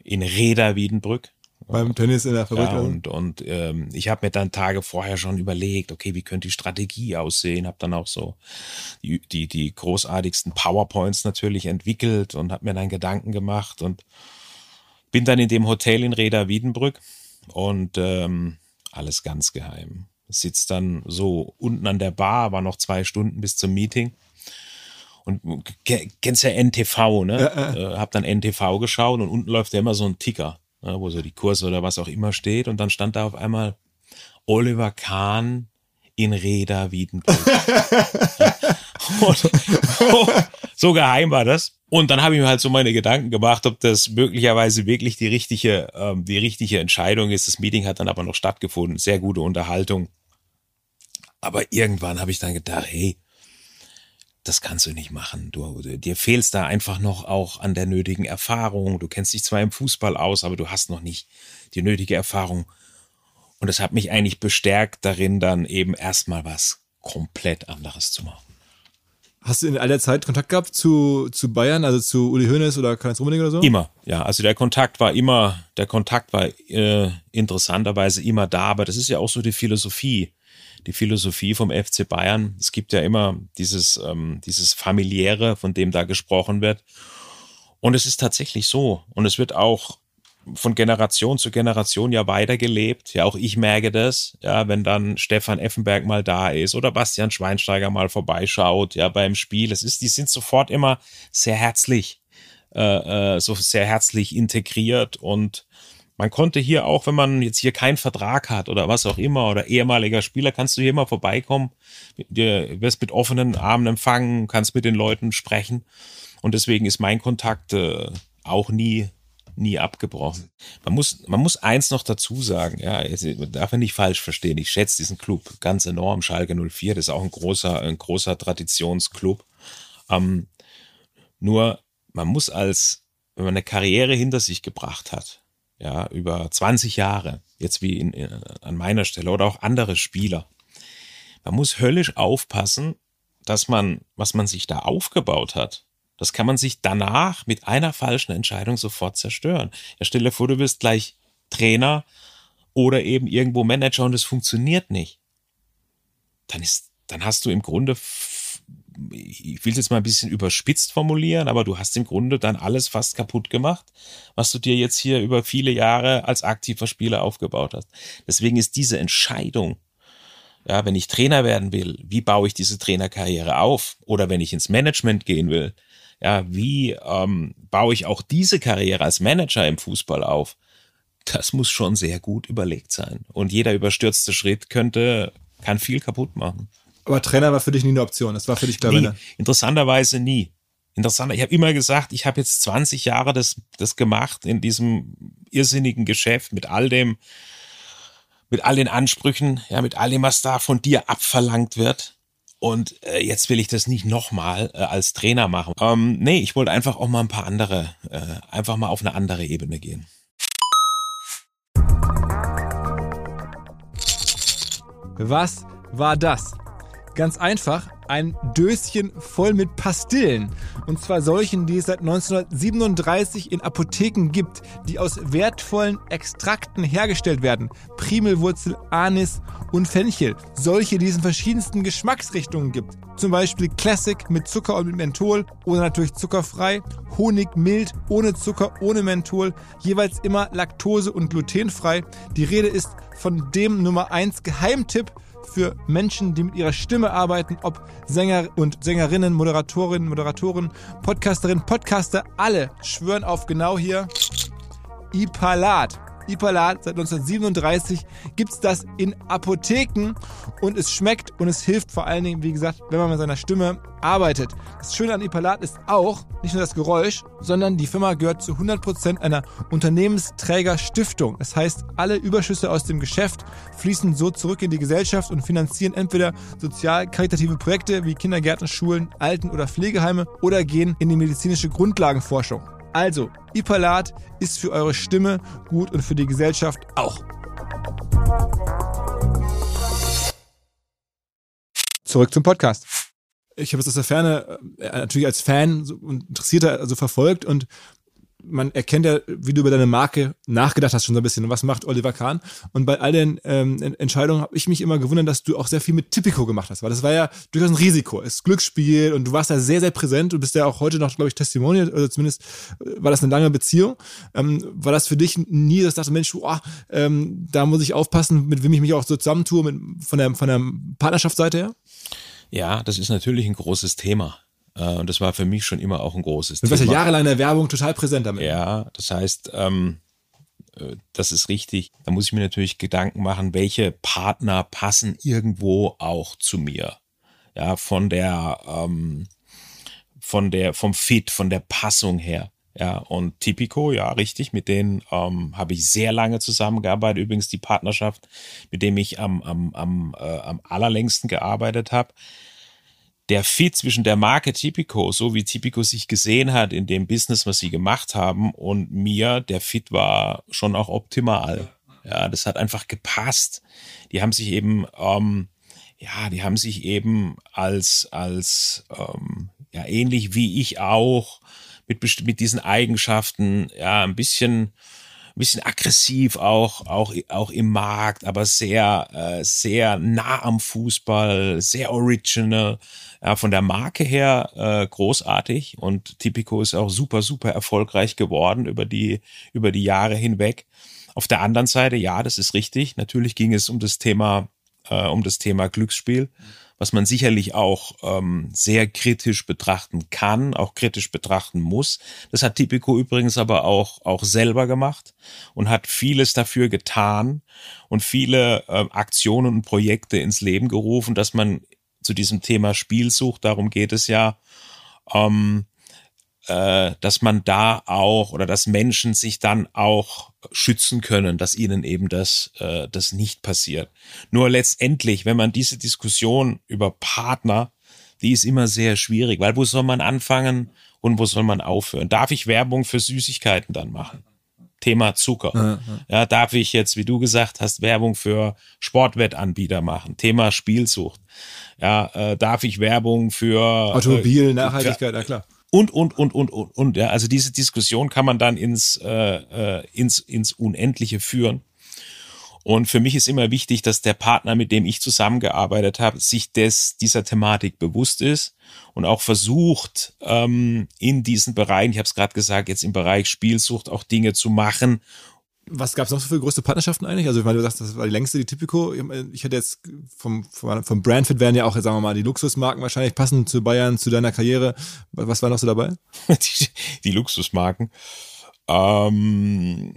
In Reda Wiedenbrück. Beim Tennis in der Fabrik. Ja, und und ähm, ich habe mir dann Tage vorher schon überlegt, okay, wie könnte die Strategie aussehen? Habe dann auch so die, die, die großartigsten PowerPoints natürlich entwickelt und habe mir dann Gedanken gemacht und bin dann in dem Hotel in Reda Wiedenbrück und ähm, alles ganz geheim. Sitzt dann so unten an der Bar, war noch zwei Stunden bis zum Meeting. Und kennst ja NTV, ne? Ja. Äh, hab dann NTV geschaut und unten läuft ja immer so ein Ticker, ne, wo so die Kurse oder was auch immer steht. Und dann stand da auf einmal Oliver Kahn in Reda Wiedenbrück. [laughs] so geheim war das. Und dann habe ich mir halt so meine Gedanken gemacht, ob das möglicherweise wirklich die richtige, ähm, die richtige Entscheidung ist. Das Meeting hat dann aber noch stattgefunden. Sehr gute Unterhaltung. Aber irgendwann habe ich dann gedacht, hey, das kannst du nicht machen. Du, dir fehlst da einfach noch auch an der nötigen Erfahrung. Du kennst dich zwar im Fußball aus, aber du hast noch nicht die nötige Erfahrung. Und das hat mich eigentlich bestärkt darin, dann eben erstmal was komplett anderes zu machen. Hast du in all der Zeit Kontakt gehabt zu, zu Bayern, also zu Uli Hoeneß oder Karl-Heinz Rummenigge oder so? Immer, ja. Also der Kontakt war immer, der Kontakt war äh, interessanterweise immer da, aber das ist ja auch so die Philosophie die Philosophie vom FC Bayern. Es gibt ja immer dieses, ähm, dieses familiäre, von dem da gesprochen wird. Und es ist tatsächlich so. Und es wird auch von Generation zu Generation ja weitergelebt. Ja, auch ich merke das, ja, wenn dann Stefan Effenberg mal da ist oder Bastian Schweinsteiger mal vorbeischaut, ja, beim Spiel. Es ist, die sind sofort immer sehr herzlich, äh, äh, so sehr herzlich integriert und man konnte hier auch, wenn man jetzt hier keinen Vertrag hat oder was auch immer oder ehemaliger Spieler, kannst du hier mal vorbeikommen, du wirst mit offenen Armen empfangen, kannst mit den Leuten sprechen. Und deswegen ist mein Kontakt äh, auch nie nie abgebrochen. Man muss, man muss eins noch dazu sagen, ja, jetzt, man darf ja nicht falsch verstehen. Ich schätze diesen Club ganz enorm. Schalke 04, das ist auch ein großer, ein großer Traditionsclub. Ähm, nur, man muss als, wenn man eine Karriere hinter sich gebracht hat, ja, über 20 Jahre, jetzt wie in, in, an meiner Stelle oder auch andere Spieler. Man muss höllisch aufpassen, dass man, was man sich da aufgebaut hat, das kann man sich danach mit einer falschen Entscheidung sofort zerstören. Ja, stell dir vor, du bist gleich Trainer oder eben irgendwo Manager und es funktioniert nicht. Dann ist, dann hast du im Grunde ich will es jetzt mal ein bisschen überspitzt formulieren, aber du hast im Grunde dann alles fast kaputt gemacht, was du dir jetzt hier über viele Jahre als aktiver Spieler aufgebaut hast. Deswegen ist diese Entscheidung, ja, wenn ich Trainer werden will, wie baue ich diese Trainerkarriere auf? Oder wenn ich ins Management gehen will, ja, wie ähm, baue ich auch diese Karriere als Manager im Fußball auf? Das muss schon sehr gut überlegt sein. Und jeder überstürzte Schritt könnte, kann viel kaputt machen. Aber Trainer war für dich nie eine Option. Das war für dich klar. Nee, interessanterweise nie. Interessant. Ich habe immer gesagt, ich habe jetzt 20 Jahre das, das gemacht in diesem irrsinnigen Geschäft mit all dem, mit all den Ansprüchen, ja, mit all dem, was da von dir abverlangt wird. Und äh, jetzt will ich das nicht nochmal äh, als Trainer machen. Ähm, nee, ich wollte einfach auch mal ein paar andere, äh, einfach mal auf eine andere Ebene gehen. Was war das? Ganz einfach, ein Döschen voll mit Pastillen. Und zwar solchen, die es seit 1937 in Apotheken gibt, die aus wertvollen Extrakten hergestellt werden. Primelwurzel, Anis und Fenchel. Solche, die es in verschiedensten Geschmacksrichtungen gibt. Zum Beispiel Classic mit Zucker und mit Menthol oder natürlich zuckerfrei. Honig mild, ohne Zucker, ohne Menthol. Jeweils immer laktose- und glutenfrei. Die Rede ist von dem Nummer 1 Geheimtipp für Menschen, die mit ihrer Stimme arbeiten, ob Sänger und Sängerinnen, Moderatorinnen, Moderatoren, Podcasterinnen, Podcaster, alle schwören auf genau hier Ipalat. Ipalat seit 1937 gibt es das in Apotheken und es schmeckt und es hilft vor allen Dingen, wie gesagt, wenn man mit seiner Stimme arbeitet. Das Schöne an Ipalat ist auch nicht nur das Geräusch, sondern die Firma gehört zu 100% einer Unternehmensträgerstiftung. Das heißt, alle Überschüsse aus dem Geschäft fließen so zurück in die Gesellschaft und finanzieren entweder sozial-karitative Projekte wie Kindergärten, Schulen, Alten- oder Pflegeheime oder gehen in die medizinische Grundlagenforschung. Also, Ipalat ist für eure Stimme gut und für die Gesellschaft auch. Zurück zum Podcast. Ich habe es aus der Ferne äh, natürlich als Fan und Interessierter also verfolgt und man erkennt ja, wie du über deine Marke nachgedacht hast schon so ein bisschen. Und was macht Oliver Kahn? Und bei all den ähm, Entscheidungen habe ich mich immer gewundert, dass du auch sehr viel mit Typico gemacht hast, weil das war ja durchaus ein Risiko. Es ist Glücksspiel und du warst da sehr, sehr präsent. Du bist ja auch heute noch, glaube ich, Testimonial, oder zumindest äh, war das eine lange Beziehung. Ähm, war das für dich nie, dass du dachte, Mensch, oh, ähm, da muss ich aufpassen, mit wem ich mich auch so zusammentue, mit, von, der, von der Partnerschaftsseite her? Ja, das ist natürlich ein großes Thema. Äh, und das war für mich schon immer auch ein großes du Thema. Du warst ja jahrelang in der Werbung total präsent damit. Ja, das heißt, ähm, äh, das ist richtig. Da muss ich mir natürlich Gedanken machen, welche Partner passen irgendwo auch zu mir. Ja, von der, ähm, von der, vom Fit, von der Passung her. Ja, und Tipico, ja, richtig, mit denen ähm, habe ich sehr lange zusammengearbeitet. Übrigens die Partnerschaft, mit dem ich am, am, am, äh, am allerlängsten gearbeitet habe der Fit zwischen der Marke Tipico, so wie Tipico sich gesehen hat in dem Business, was sie gemacht haben, und mir, der Fit war schon auch optimal. Ja, das hat einfach gepasst. Die haben sich eben, ähm, ja, die haben sich eben als, als, ähm, ja, ähnlich wie ich auch, mit, mit diesen Eigenschaften, ja, ein bisschen, ein bisschen aggressiv auch, auch, auch im Markt, aber sehr, äh, sehr nah am Fußball, sehr original, ja, von der Marke her äh, großartig und Tipico ist auch super, super erfolgreich geworden über die, über die Jahre hinweg. Auf der anderen Seite, ja, das ist richtig. Natürlich ging es um das Thema, äh, um das Thema Glücksspiel, was man sicherlich auch ähm, sehr kritisch betrachten kann, auch kritisch betrachten muss. Das hat Tipico übrigens aber auch, auch selber gemacht und hat vieles dafür getan und viele äh, Aktionen und Projekte ins Leben gerufen, dass man zu diesem Thema Spielsucht, darum geht es ja, ähm, äh, dass man da auch oder dass Menschen sich dann auch schützen können, dass ihnen eben das, äh, das nicht passiert. Nur letztendlich, wenn man diese Diskussion über Partner, die ist immer sehr schwierig, weil wo soll man anfangen und wo soll man aufhören? Darf ich Werbung für Süßigkeiten dann machen? Thema Zucker. Ja, darf ich jetzt, wie du gesagt hast, Werbung für Sportwettanbieter machen? Thema Spielsucht. Ja, äh, darf ich Werbung für Automobil, äh, Nachhaltigkeit, ja klar. Und, und, und, und, und, und, ja, also diese Diskussion kann man dann ins, äh, äh ins, ins Unendliche führen. Und für mich ist immer wichtig, dass der Partner, mit dem ich zusammengearbeitet habe, sich des, dieser Thematik bewusst ist und auch versucht, ähm, in diesen Bereichen, ich habe es gerade gesagt, jetzt im Bereich Spielsucht auch Dinge zu machen. Was gab es noch so für größte Partnerschaften eigentlich? Also, weil du sagst, das war die längste, die Typico. Ich hätte jetzt vom, vom, vom Brandfit werden ja auch, sagen wir mal, die Luxusmarken wahrscheinlich passen zu Bayern, zu deiner Karriere. Was war noch so dabei? [laughs] die, die Luxusmarken. Ähm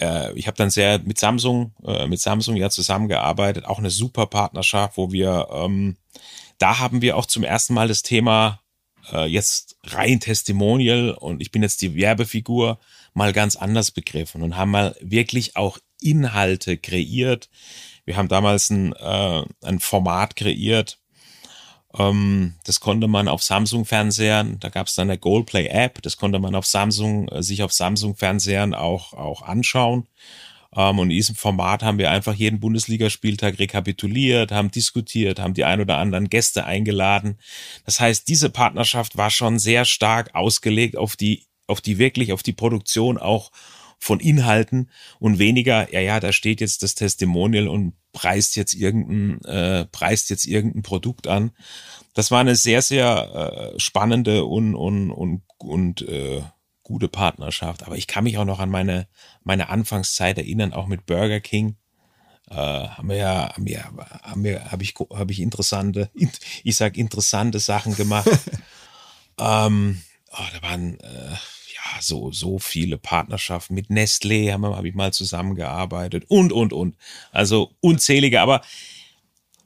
äh, ich habe dann sehr mit Samsung, äh, mit Samsung ja zusammengearbeitet, auch eine super Partnerschaft, wo wir, ähm, da haben wir auch zum ersten Mal das Thema äh, jetzt rein Testimonial und ich bin jetzt die Werbefigur mal ganz anders begriffen und haben mal wirklich auch Inhalte kreiert. Wir haben damals ein, äh, ein Format kreiert, das konnte man auf Samsung-Fernsehern, da gab es dann eine Goldplay-App, das konnte man auf Samsung, äh, sich auf Samsung-Fernsehern auch, auch anschauen. Ähm, und in diesem Format haben wir einfach jeden Bundesligaspieltag rekapituliert, haben diskutiert, haben die ein oder anderen Gäste eingeladen. Das heißt, diese Partnerschaft war schon sehr stark ausgelegt auf die, auf die wirklich, auf die Produktion auch von Inhalten und weniger, ja, ja, da steht jetzt das Testimonial und preist jetzt irgendein, äh, preist jetzt irgendein Produkt an. Das war eine sehr, sehr äh, spannende und, und, und, und äh, gute Partnerschaft. Aber ich kann mich auch noch an meine, meine Anfangszeit erinnern, auch mit Burger King. Äh, haben wir ja, haben wir, haben wir, habe ich, habe ich interessante, [laughs] ich sag interessante Sachen gemacht. [laughs] ähm, oh, da waren äh, so, so viele Partnerschaften. Mit Nestlé habe ich mal zusammengearbeitet und, und, und. Also unzählige, aber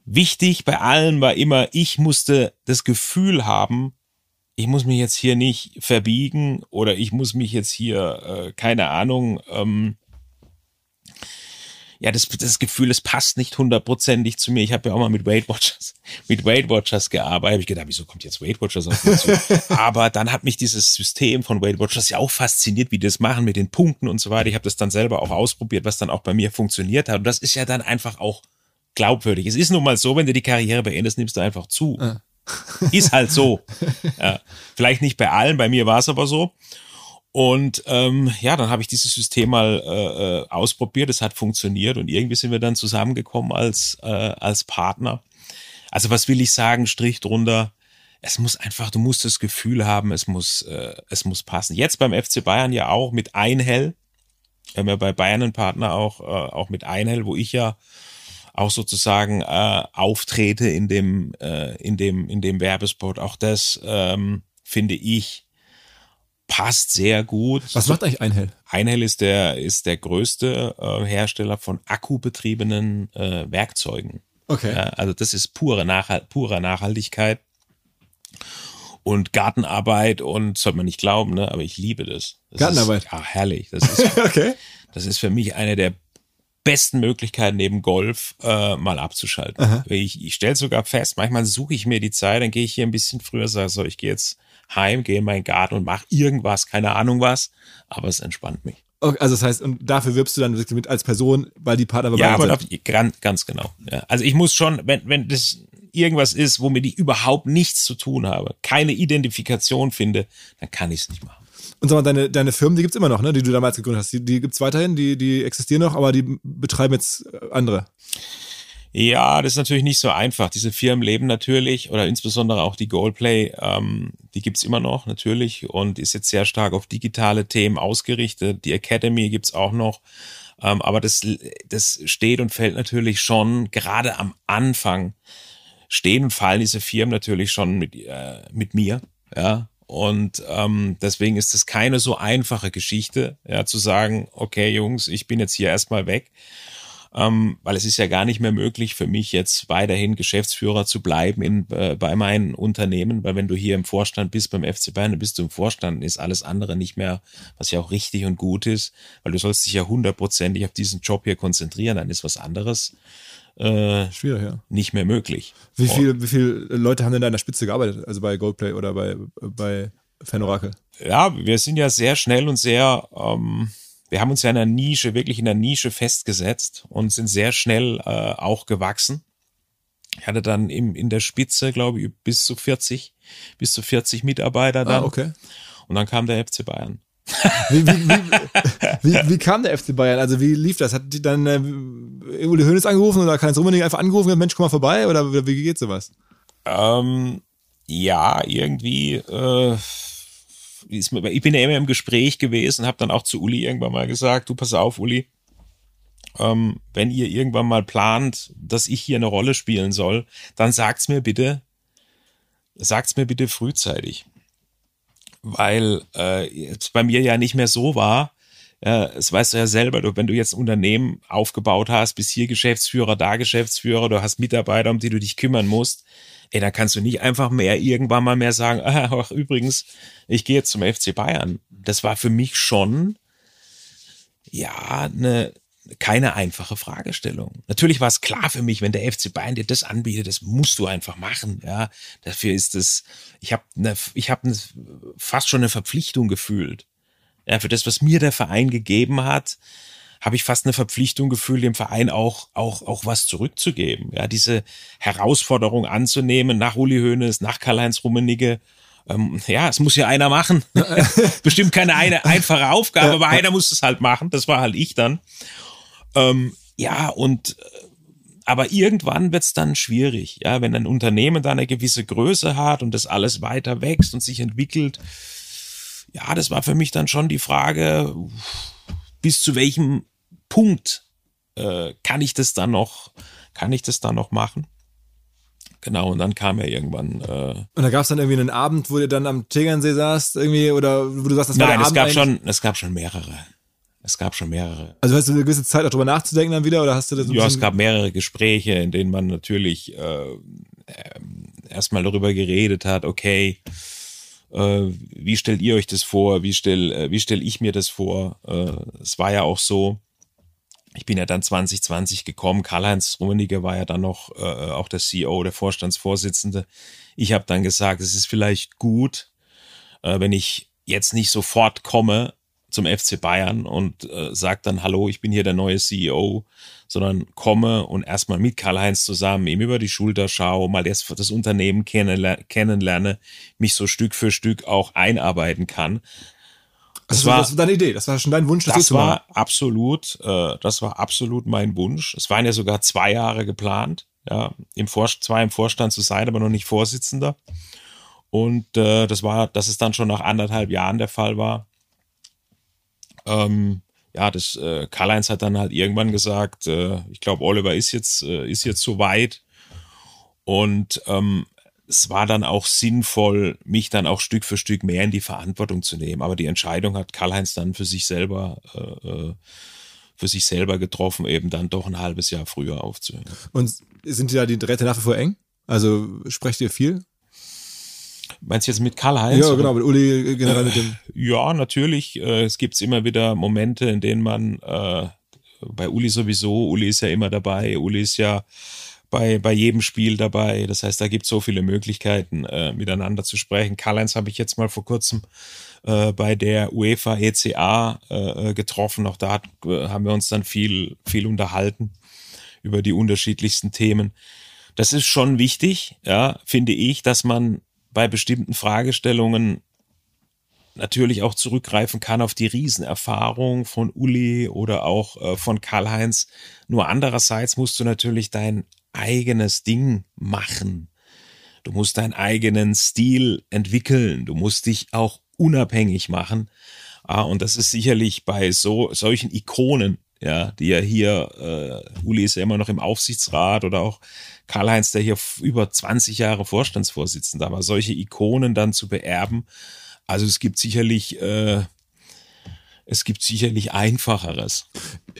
wichtig bei allen war immer, ich musste das Gefühl haben, ich muss mich jetzt hier nicht verbiegen oder ich muss mich jetzt hier, äh, keine Ahnung, ähm, ja, das, das Gefühl, es passt nicht hundertprozentig zu mir. Ich habe ja auch mal mit Weight Watchers, [laughs] mit Weight Watchers gearbeitet. Hab ich gedacht, wieso kommt jetzt Weight Watchers auf mich zu? [laughs] Aber dann hat mich dieses System von Weight Watchers ja auch fasziniert, wie die das machen mit den Punkten und so weiter. Ich habe das dann selber auch ausprobiert, was dann auch bei mir funktioniert hat. Und das ist ja dann einfach auch glaubwürdig. Es ist nun mal so, wenn du die Karriere beendest, nimmst du einfach zu. Ja. Ist halt so. [laughs] Ja. Vielleicht nicht bei allen, bei mir war es aber so. Und ähm, ja, dann habe ich dieses System mal äh, äh, ausprobiert, es hat funktioniert und irgendwie sind wir dann zusammengekommen als, äh, als Partner. Also was will ich sagen, Strich drunter, es muss einfach, du musst das Gefühl haben, es muss, äh, es muss passen. Jetzt beim FC Bayern ja auch mit Einhell. Wir haben ja bei Bayern einen Partner auch, äh, auch mit Einhell, wo ich ja auch sozusagen äh, auftrete in dem, äh, in dem, in dem Werbespot. Auch das ähm, finde ich passt sehr gut. Was macht eigentlich Einhell? Einhell ist der, ist der größte äh, Hersteller von akkubetriebenen äh, Werkzeugen. Okay. Ja, also das ist pure Nachhalt, purer Nachhaltigkeit und Gartenarbeit und sollte man nicht glauben, ne? aber ich liebe das. das Gartenarbeit? Ist, ja, herrlich. Das ist, [laughs] okay. das ist für mich eine der besten Möglichkeiten neben Golf äh, mal abzuschalten. Aha. Ich, ich stelle sogar fest, manchmal suche ich mir die Zeit, dann gehe ich hier ein bisschen früher, sage so, ich gehe jetzt heim, gehe in meinen Garten und mache irgendwas, keine Ahnung was, aber es entspannt mich. okay. Also das heißt, und dafür wirbst du dann wirklich mit als Person, weil die Partner bei Ja, aber auf, ganz, ganz genau. Ja. Also ich muss schon, wenn, wenn das irgendwas ist, womit ich überhaupt nichts zu tun habe, keine Identifikation finde, dann kann ich es nicht machen. Und sag mal, deine, deine Firmen, die gibt's immer noch, ne? die du damals gegründet hast. Die, die gibt's weiterhin, die, die existieren noch, aber die betreiben jetzt äh, andere. Ja, das ist natürlich nicht so einfach. Diese Firmen leben natürlich, oder insbesondere auch die Goldplay, ähm, die gibt's immer noch natürlich und ist jetzt sehr stark auf digitale Themen ausgerichtet. Die Academy gibt's auch noch. Ähm, aber das, das steht und fällt natürlich schon, gerade am Anfang, stehen und fallen diese Firmen natürlich schon mit, äh, mit mir. Ja. Und ähm, deswegen ist es keine so einfache Geschichte, ja, zu sagen, okay, Jungs, ich bin jetzt hier erstmal weg ähm, weil es ist ja gar nicht mehr möglich für mich jetzt weiterhin Geschäftsführer zu bleiben in, äh, bei meinen Unternehmen, weil wenn du hier im Vorstand bist beim FC Bayern, dann bist du im Vorstand, ist alles andere nicht mehr, was ja auch richtig und gut ist, weil du sollst dich ja hundertprozentig auf diesen Job hier konzentrieren, dann ist was anderes äh, Schwierig, ja. nicht mehr möglich. Wie viel, wie viele Leute haben denn da an der Spitze gearbeitet? Also bei Goldplay oder bei, bei Fanorakel? Ja, wir sind ja sehr schnell und sehr, ähm, wir haben uns ja in einer Nische, wirklich in einer Nische festgesetzt und sind sehr schnell äh, auch gewachsen. Ich hatte dann im, in der Spitze, glaube ich, bis zu 40, bis zu 40 Mitarbeiter dann. Ah, okay. Und dann kam der FC Bayern. Wie, wie, wie, [laughs] wie, kam der FC Bayern? Also wie lief das? Hat die dann äh, Uli Hoeneß angerufen oder Karl-Heinz Rummenigge einfach angerufen, und Mensch, komm mal vorbei? Oder wie wie geht sowas? Ähm, ja, irgendwie. Äh, ist ich bin ja immer im Gespräch gewesen, habe dann auch zu Uli irgendwann mal gesagt: Du pass auf, Uli, ähm, wenn ihr irgendwann mal plant, dass ich hier eine Rolle spielen soll, dann sagt's mir bitte, sagt's mir bitte frühzeitig, weil äh, es bei mir ja nicht mehr so war. Äh, das weißt du ja selber, du, wenn du jetzt ein Unternehmen aufgebaut hast, bist hier Geschäftsführer, da Geschäftsführer, du hast Mitarbeiter, um die du dich kümmern musst, ey, dann kannst du nicht einfach mehr irgendwann mal mehr sagen, [laughs] ah, ach, übrigens, ich gehe jetzt zum FC Bayern. Das war für mich schon, ja, eine, keine einfache Fragestellung. Natürlich war es klar für mich, wenn der FC Bayern dir das anbietet, das musst du einfach machen. Ja, dafür ist es. Ich habe eine, ich habe eine, fast schon eine Verpflichtung gefühlt. Ja, für das, was mir der Verein gegeben hat, habe ich fast eine Verpflichtung gefühlt, dem Verein auch, auch, auch was zurückzugeben. Ja, diese Herausforderung anzunehmen nach Uli Hoeneß, nach Karl-Heinz Rummenigge. Ähm, ja, es muss ja einer machen. [laughs] Bestimmt keine eine einfache Aufgabe, aber einer muss es halt machen. Das war halt ich dann. Ähm, ja, und äh, aber irgendwann wird's dann schwierig, ja, wenn ein Unternehmen dann eine gewisse Größe hat und das alles weiter wächst und sich entwickelt. Ja, das war für mich dann schon die Frage, bis zu welchem Punkt äh, kann ich das dann noch, kann ich das dann noch machen? Genau, und dann kam er irgendwann. Äh, Und da gab es dann irgendwie einen Abend, wo ihr dann am Tegernsee saßt, irgendwie, oder wo du sagst, das war nein, es Abend gab schon, es gab schon mehrere. Es gab schon mehrere. Also hast du eine gewisse Zeit auch drüber nachzudenken dann wieder, oder hast du das Ja, es gab mehrere Gespräche, in denen man natürlich äh, ähm, erstmal darüber geredet hat, okay, wie stellt ihr euch das vor? Wie stell, äh, wie stell ich mir das vor? Äh, es war ja auch so, ich bin ja dann 2020 gekommen, Karl-Heinz Rummenigge war ja dann noch äh, auch der CEO, der Vorstandsvorsitzende. Ich habe dann gesagt, es ist vielleicht gut, äh, wenn ich jetzt nicht sofort komme zum FC Bayern und äh, sage dann, hallo, ich bin hier der neue CEO, sondern komme und erstmal mit Karl-Heinz zusammen ihm über die Schulter schaue, mal das, das Unternehmen kennenler kennenlerne, mich so Stück für Stück auch einarbeiten kann. Das, war, das war deine Idee, das war schon dein Wunsch, das, das war absolut, äh, das war absolut mein Wunsch. Es waren ja sogar zwei Jahre geplant, ja, im Vor zwar im Vorstand zu sein, aber noch nicht Vorsitzender. Und äh, das war, dass es dann schon nach anderthalb Jahren der Fall war. Ähm, ja, das äh, Karl-Heinz hat dann halt irgendwann gesagt, äh, ich glaube, Oliver ist jetzt, äh, ist jetzt so weit. Und ähm, es war dann auch sinnvoll, mich dann auch Stück für Stück mehr in die Verantwortung zu nehmen. Aber die Entscheidung hat Karl-Heinz dann für sich selber, äh, äh für sich selber getroffen, eben dann doch ein halbes Jahr früher aufzuhören. Und sind die da die Drähte nach wie vor eng? Also sprecht ihr viel? Meinst du jetzt mit Karl-Heinz? Ja, genau, mit Uli generell mit dem. Äh, ja, natürlich. Äh, es gibt immer wieder Momente, in denen man äh, bei Uli sowieso, Uli ist ja immer dabei, Uli ist ja bei, bei jedem Spiel dabei. Das heißt, da gibt es so viele Möglichkeiten, äh, miteinander zu sprechen. Karl-Heinz habe ich jetzt mal vor kurzem äh, bei der UEFA ECA äh, getroffen. Auch da hat, äh, haben wir uns dann viel, viel unterhalten über die unterschiedlichsten Themen. Das ist schon wichtig, ja, finde ich, dass man bei bestimmten Fragestellungen natürlich auch zurückgreifen kann auf die Riesenerfahrung von Uli oder auch äh, von Karl-Heinz. Nur andererseits musst du natürlich dein eigenes Ding machen. Du musst deinen eigenen Stil entwickeln. Du musst dich auch unabhängig machen. Ah, und das ist sicherlich bei so solchen Ikonen, ja, die ja hier, äh, Uli ist ja immer noch im Aufsichtsrat oder auch Karl-Heinz, der hier über 20 Jahre Vorstandsvorsitzender war, solche Ikonen dann zu beerben. Also es gibt sicherlich äh, es gibt sicherlich einfacheres.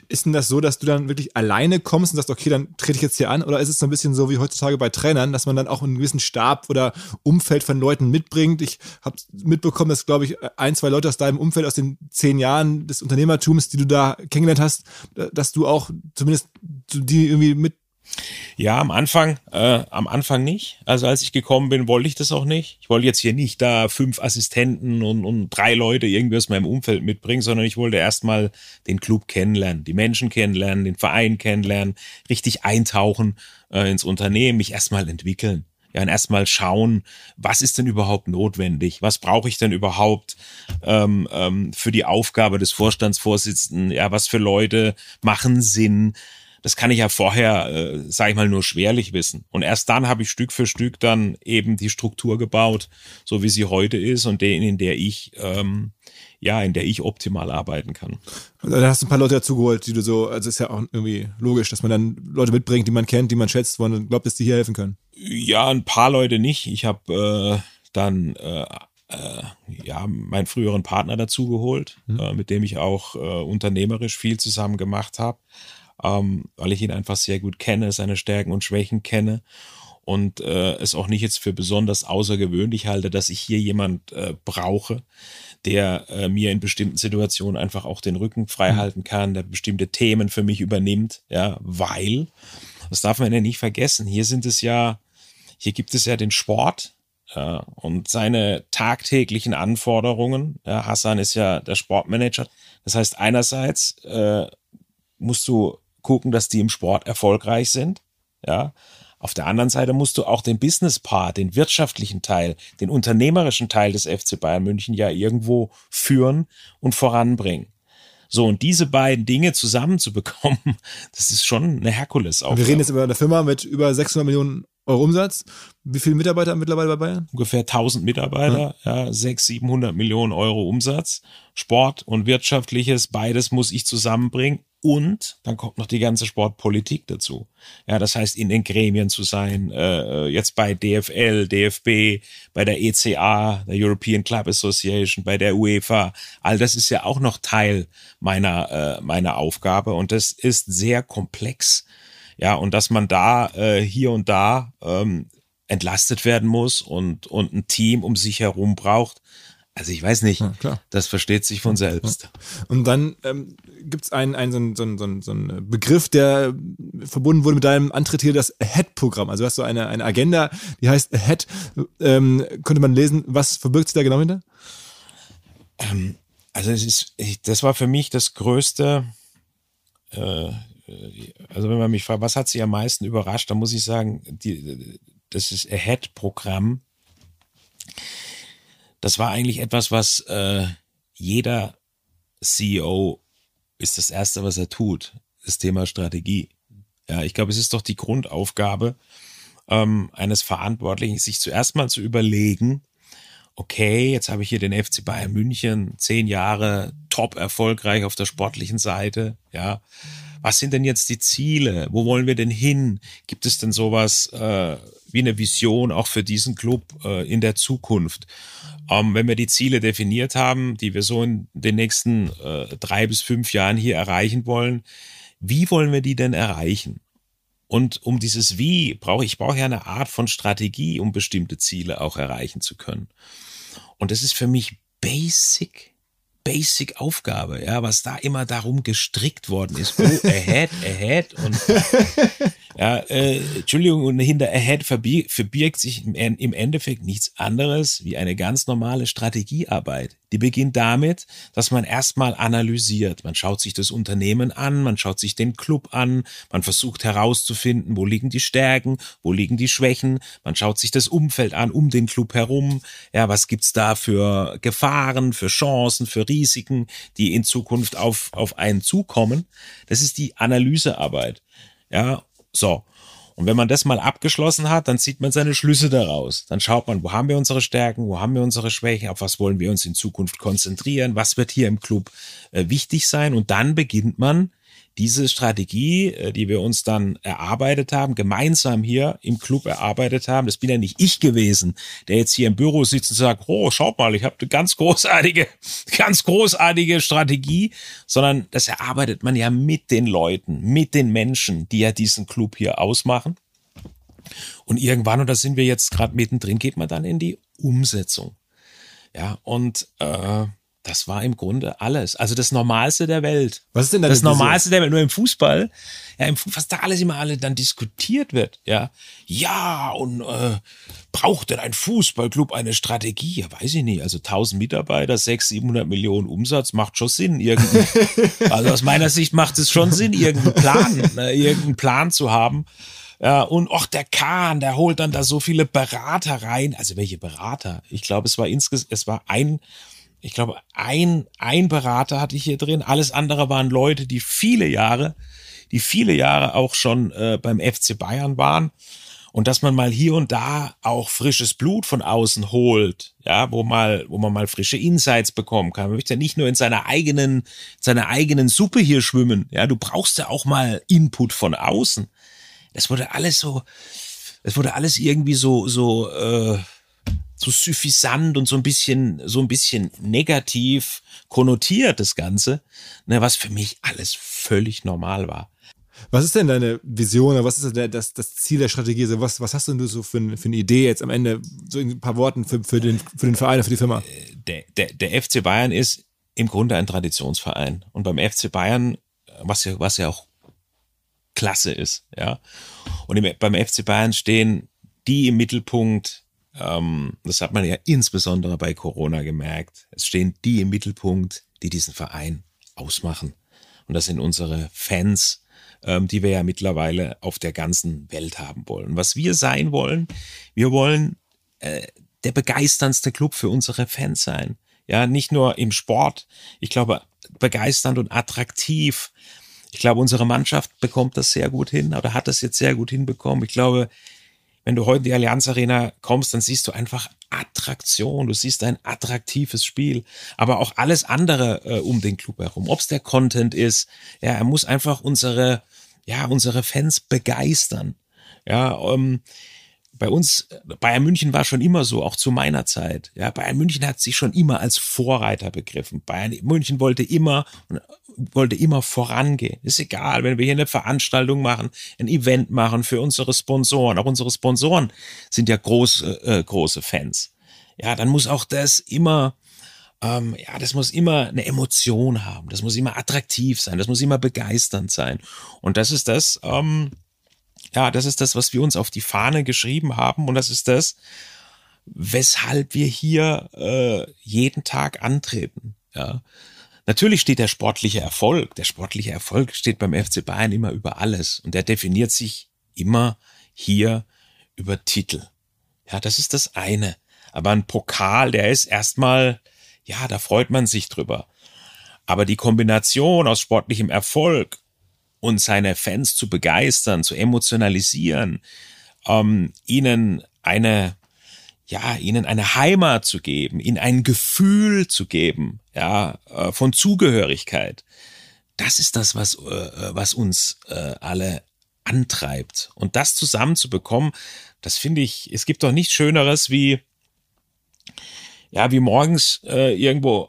Ist denn das so, dass du dann wirklich alleine kommst und sagst, okay, dann trete ich jetzt hier an? Oder ist es so ein bisschen so wie heutzutage bei Trainern, dass man dann auch einen gewissen Stab oder Umfeld von Leuten mitbringt? Ich habe mitbekommen, dass, glaube ich, ein, zwei Leute aus deinem Umfeld, aus den zehn Jahren des Unternehmertums, die du da kennengelernt hast, dass du auch zumindest die irgendwie mit ja, am Anfang, äh, am Anfang nicht. Also als ich gekommen bin, wollte ich das auch nicht. Ich wollte jetzt hier nicht da fünf Assistenten und, und drei Leute irgendwie aus meinem Umfeld mitbringen, sondern ich wollte erstmal den Club kennenlernen, die Menschen kennenlernen, den Verein kennenlernen, richtig eintauchen äh, ins Unternehmen, mich erstmal entwickeln. Ja, und erstmal schauen, was ist denn überhaupt notwendig? Was brauche ich denn überhaupt ähm, ähm, für die Aufgabe des Vorstandsvorsitzenden? Ja, was für Leute machen Sinn? Das kann ich ja vorher, äh, sage ich mal, nur schwerlich wissen. Und erst dann habe ich Stück für Stück dann eben die Struktur gebaut, so wie sie heute ist und den, in der ich, ähm, ja, in der ich optimal arbeiten kann. Dann hast du ein paar Leute dazugeholt, die du so, also ist ja auch irgendwie logisch, dass man dann Leute mitbringt, die man kennt, die man schätzt, wo man glaubt, dass die hier helfen können. Ja, ein paar Leute nicht. Ich habe äh, dann äh, äh, ja, meinen früheren Partner dazugeholt, mhm. äh, mit dem ich auch äh, unternehmerisch viel zusammen gemacht habe ähm, weil ich ihn einfach sehr gut kenne, seine Stärken und Schwächen kenne und äh, es auch nicht jetzt für besonders außergewöhnlich halte, dass ich hier jemand äh, brauche, der äh, mir in bestimmten Situationen einfach auch den Rücken frei mhm. halten kann, der bestimmte Themen für mich übernimmt, ja, weil, das darf man ja nicht vergessen, hier sind es ja, hier gibt es ja den Sport, ja, und seine tagtäglichen Anforderungen. Ja, Hassan ist ja der Sportmanager. Das heißt, einerseits äh, musst du gucken, dass die im Sport erfolgreich sind. Ja. Auf der anderen Seite musst du auch den Business-Part, den wirtschaftlichen Teil, den unternehmerischen Teil des FC Bayern München ja irgendwo führen und voranbringen. So, und diese beiden Dinge zusammenzubekommen, [laughs] das ist schon eine Herkulesaufgabe. Wir reden jetzt über eine Firma mit über 600 Millionen Euro Umsatz. Wie viele Mitarbeiter mittlerweile bei Bayern? Ungefähr 1000 Mitarbeiter, ja, ja 600, 700 Millionen Euro Umsatz. Sport und Wirtschaftliches, beides muss ich zusammenbringen. Und dann kommt noch die ganze Sportpolitik dazu. Ja, das heißt, in den Gremien zu sein, äh, jetzt bei DFL, DFB, bei der ECA, der European Club Association, bei der UEFA. All das ist ja auch noch Teil meiner, äh, meiner Aufgabe und das ist sehr komplex. Ja, und dass man da äh, hier und da ähm, entlastet werden muss und, und ein Team um sich herum braucht, also ich weiß nicht, ja, das versteht sich von selbst. Und dann ähm, gibt es einen, einen, so, einen, so, einen, so einen Begriff, der verbunden wurde mit deinem Antritt hier, das Ahead-Programm. Also du hast so eine, eine Agenda, die heißt Ahead. Ähm, könnte man lesen, was verbirgt sich da genau hinter? Ähm, also es ist, das war für mich das größte, äh, also wenn man mich fragt, was hat Sie am meisten überrascht, dann muss ich sagen, die, das ist Ahead-Programm das war eigentlich etwas, was äh, jeder CEO ist das Erste, was er tut, das Thema Strategie. Ja, ich glaube, es ist doch die Grundaufgabe ähm, eines Verantwortlichen, sich zuerst mal zu überlegen, okay, jetzt habe ich hier den FC Bayern München, zehn Jahre top erfolgreich auf der sportlichen Seite, ja. Was sind denn jetzt die Ziele? Wo wollen wir denn hin? Gibt es denn sowas äh, wie eine Vision auch für diesen Club äh, in der Zukunft? Ähm, wenn wir die Ziele definiert haben, die wir so in den nächsten äh, drei bis fünf Jahren hier erreichen wollen, wie wollen wir die denn erreichen? Und um dieses Wie brauche ich brauche ja eine Art von Strategie, um bestimmte Ziele auch erreichen zu können. Und das ist für mich basic, basic Aufgabe, ja, was da immer darum gestrickt worden ist. Oh, ahead, ahead und [laughs] ja, äh, Entschuldigung, und hinter ahead verbirgt sich im, Endeffekt nichts anderes wie eine ganz normale Strategiearbeit. Die beginnt damit, dass man erstmal analysiert. Man schaut sich das Unternehmen an, man schaut sich den Club an, man versucht herauszufinden, wo liegen die Stärken, wo liegen die Schwächen, man schaut sich das Umfeld an, um den Club herum. Ja, was gibt's da für Gefahren, für Chancen, für Risiken, die in Zukunft auf, auf einen zukommen? Das ist die Analysearbeit. Ja, so. Und wenn man das mal abgeschlossen hat, dann zieht man seine Schlüsse daraus. Dann schaut man, wo haben wir unsere Stärken, wo haben wir unsere Schwächen, auf was wollen wir uns in Zukunft konzentrieren, was wird hier im Club äh, wichtig sein. Und dann beginnt man diese Strategie, äh, die wir uns dann erarbeitet haben, gemeinsam hier im Club erarbeitet haben, das bin ja nicht ich gewesen, der jetzt hier im Büro sitzt und sagt, oh, schaut mal, ich habe eine ganz großartige, [laughs] ganz großartige Strategie, sondern das erarbeitet man ja mit den Leuten, mit den Menschen, die ja diesen Club hier ausmachen. Und irgendwann, und da sind wir jetzt gerade mittendrin, geht man dann in die Umsetzung. Ja, und äh, das war im Grunde alles. Also das Normalste der Welt. Was ist denn da das Normalste der Welt? Nur im Fußball, ja, im Fußball, was da alles immer alle dann diskutiert wird, ja. Ja, und äh, braucht denn ein Fußballclub eine Strategie? Ja, weiß ich nicht. Also 1000 Mitarbeiter, 600, 700 Millionen Umsatz macht schon Sinn. Irgendwie. [laughs] also aus meiner Sicht macht es schon Sinn, irgendeinen Plan, ne, [laughs] irgendeinen Plan zu haben. Ja, und auch der Kahn, der holt dann da so viele Berater rein. Also welche Berater? Ich glaube, es war insgesamt, es war ein ich glaube, ein, ein Berater hatte ich hier drin. Alles andere waren Leute, die viele Jahre, die viele Jahre auch schon äh, beim FC Bayern waren. Und dass man mal hier und da auch frisches Blut von außen holt, ja, wo mal, wo man mal frische Insights bekommen kann. Man möchte ja nicht nur in seiner eigenen, seiner eigenen Suppe hier schwimmen. Ja, du brauchst ja auch mal Input von außen. Das wurde alles so, das wurde alles irgendwie so, so, äh, so suffisant und so ein bisschen, so ein bisschen negativ konnotiert, das Ganze, ne, was für mich alles völlig normal war. Was ist denn deine Vision oder was ist denn das, das Ziel der Strategie? Also was, was hast du denn so für, für eine Idee jetzt am Ende, so in ein paar Worten für, für, den, für den Verein, für die Firma? Der, der, der FC Bayern ist im Grunde ein Traditionsverein. Und beim FC Bayern, was ja, was ja auch klasse ist, ja. Und im, beim FC Bayern stehen die im Mittelpunkt, ähm, das hat man ja insbesondere bei Corona gemerkt. Es stehen die im Mittelpunkt, die diesen Verein ausmachen. Und das sind unsere Fans, ähm, die wir ja mittlerweile auf der ganzen Welt haben wollen. Was wir sein wollen, wir wollen äh, der begeisterndste Club für unsere Fans sein. Ja, nicht nur im Sport. Ich glaube, begeisternd und attraktiv. Ich glaube, unsere Mannschaft bekommt das sehr gut hin oder hat das jetzt sehr gut hinbekommen. Ich glaube, wenn du heute in die Allianz Arena kommst, dann siehst du einfach Attraktion, du siehst ein attraktives Spiel, aber auch alles andere äh, um den Club herum, ob es der Content ist, ja, er muss einfach unsere, ja, unsere Fans begeistern. Ja, ähm, bei uns, Bayern München war schon immer so, auch zu meiner Zeit. Ja, Bayern München hat sich schon immer als Vorreiter begriffen. Bayern München wollte immer, wollte immer vorangehen. Ist egal, wenn wir hier eine Veranstaltung machen, ein Event machen für unsere Sponsoren. Auch unsere Sponsoren sind ja große, äh, große Fans. Ja, dann muss auch das immer, ähm, ja, das muss immer eine Emotion haben. Das muss immer attraktiv sein. Das muss immer begeisternd sein. Und das ist das, ähm, ja, das ist das, was wir uns auf die Fahne geschrieben haben und das ist das, weshalb wir hier äh, jeden Tag antreten. Ja. Natürlich steht der sportliche Erfolg. Der sportliche Erfolg steht beim FC Bayern immer über alles und der definiert sich immer hier über Titel. Ja, das ist das eine. Aber ein Pokal, der ist erstmal, ja, da freut man sich drüber. Aber die Kombination aus sportlichem Erfolg und seine Fans zu begeistern, zu emotionalisieren, ähm, ihnen eine ja, ihnen eine Heimat zu geben, ihnen ein Gefühl zu geben, ja, äh, von Zugehörigkeit. Das ist das, was, äh, was uns äh, alle antreibt. Und das zusammenzubekommen, das finde ich, es gibt doch nichts Schöneres wie, ja, wie morgens äh, irgendwo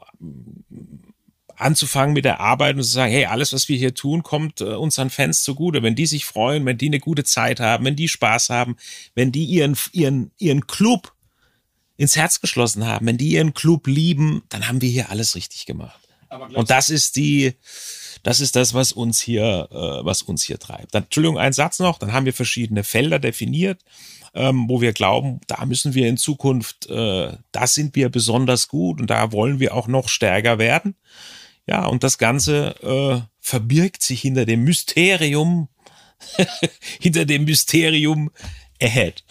anzufangen mit der Arbeit und zu sagen, hey, alles, was wir hier tun, kommt äh, unseren Fans zugute. Wenn die sich freuen, wenn die eine gute Zeit haben, wenn die Spaß haben, wenn die ihren, ihren, ihren Club ins Herz geschlossen haben, wenn die ihren Club lieben, dann haben wir hier alles richtig gemacht. Und das ist die, das ist das, was uns hier, äh, was uns hier treibt. Dann, Entschuldigung, ein Satz noch. Dann haben wir verschiedene Felder definiert, ähm, wo wir glauben, da müssen wir in Zukunft, äh, da sind wir besonders gut und da wollen wir auch noch stärker werden. Ja, und das Ganze äh, verbirgt sich hinter dem Mysterium, [laughs] hinter dem Mysterium Ahead.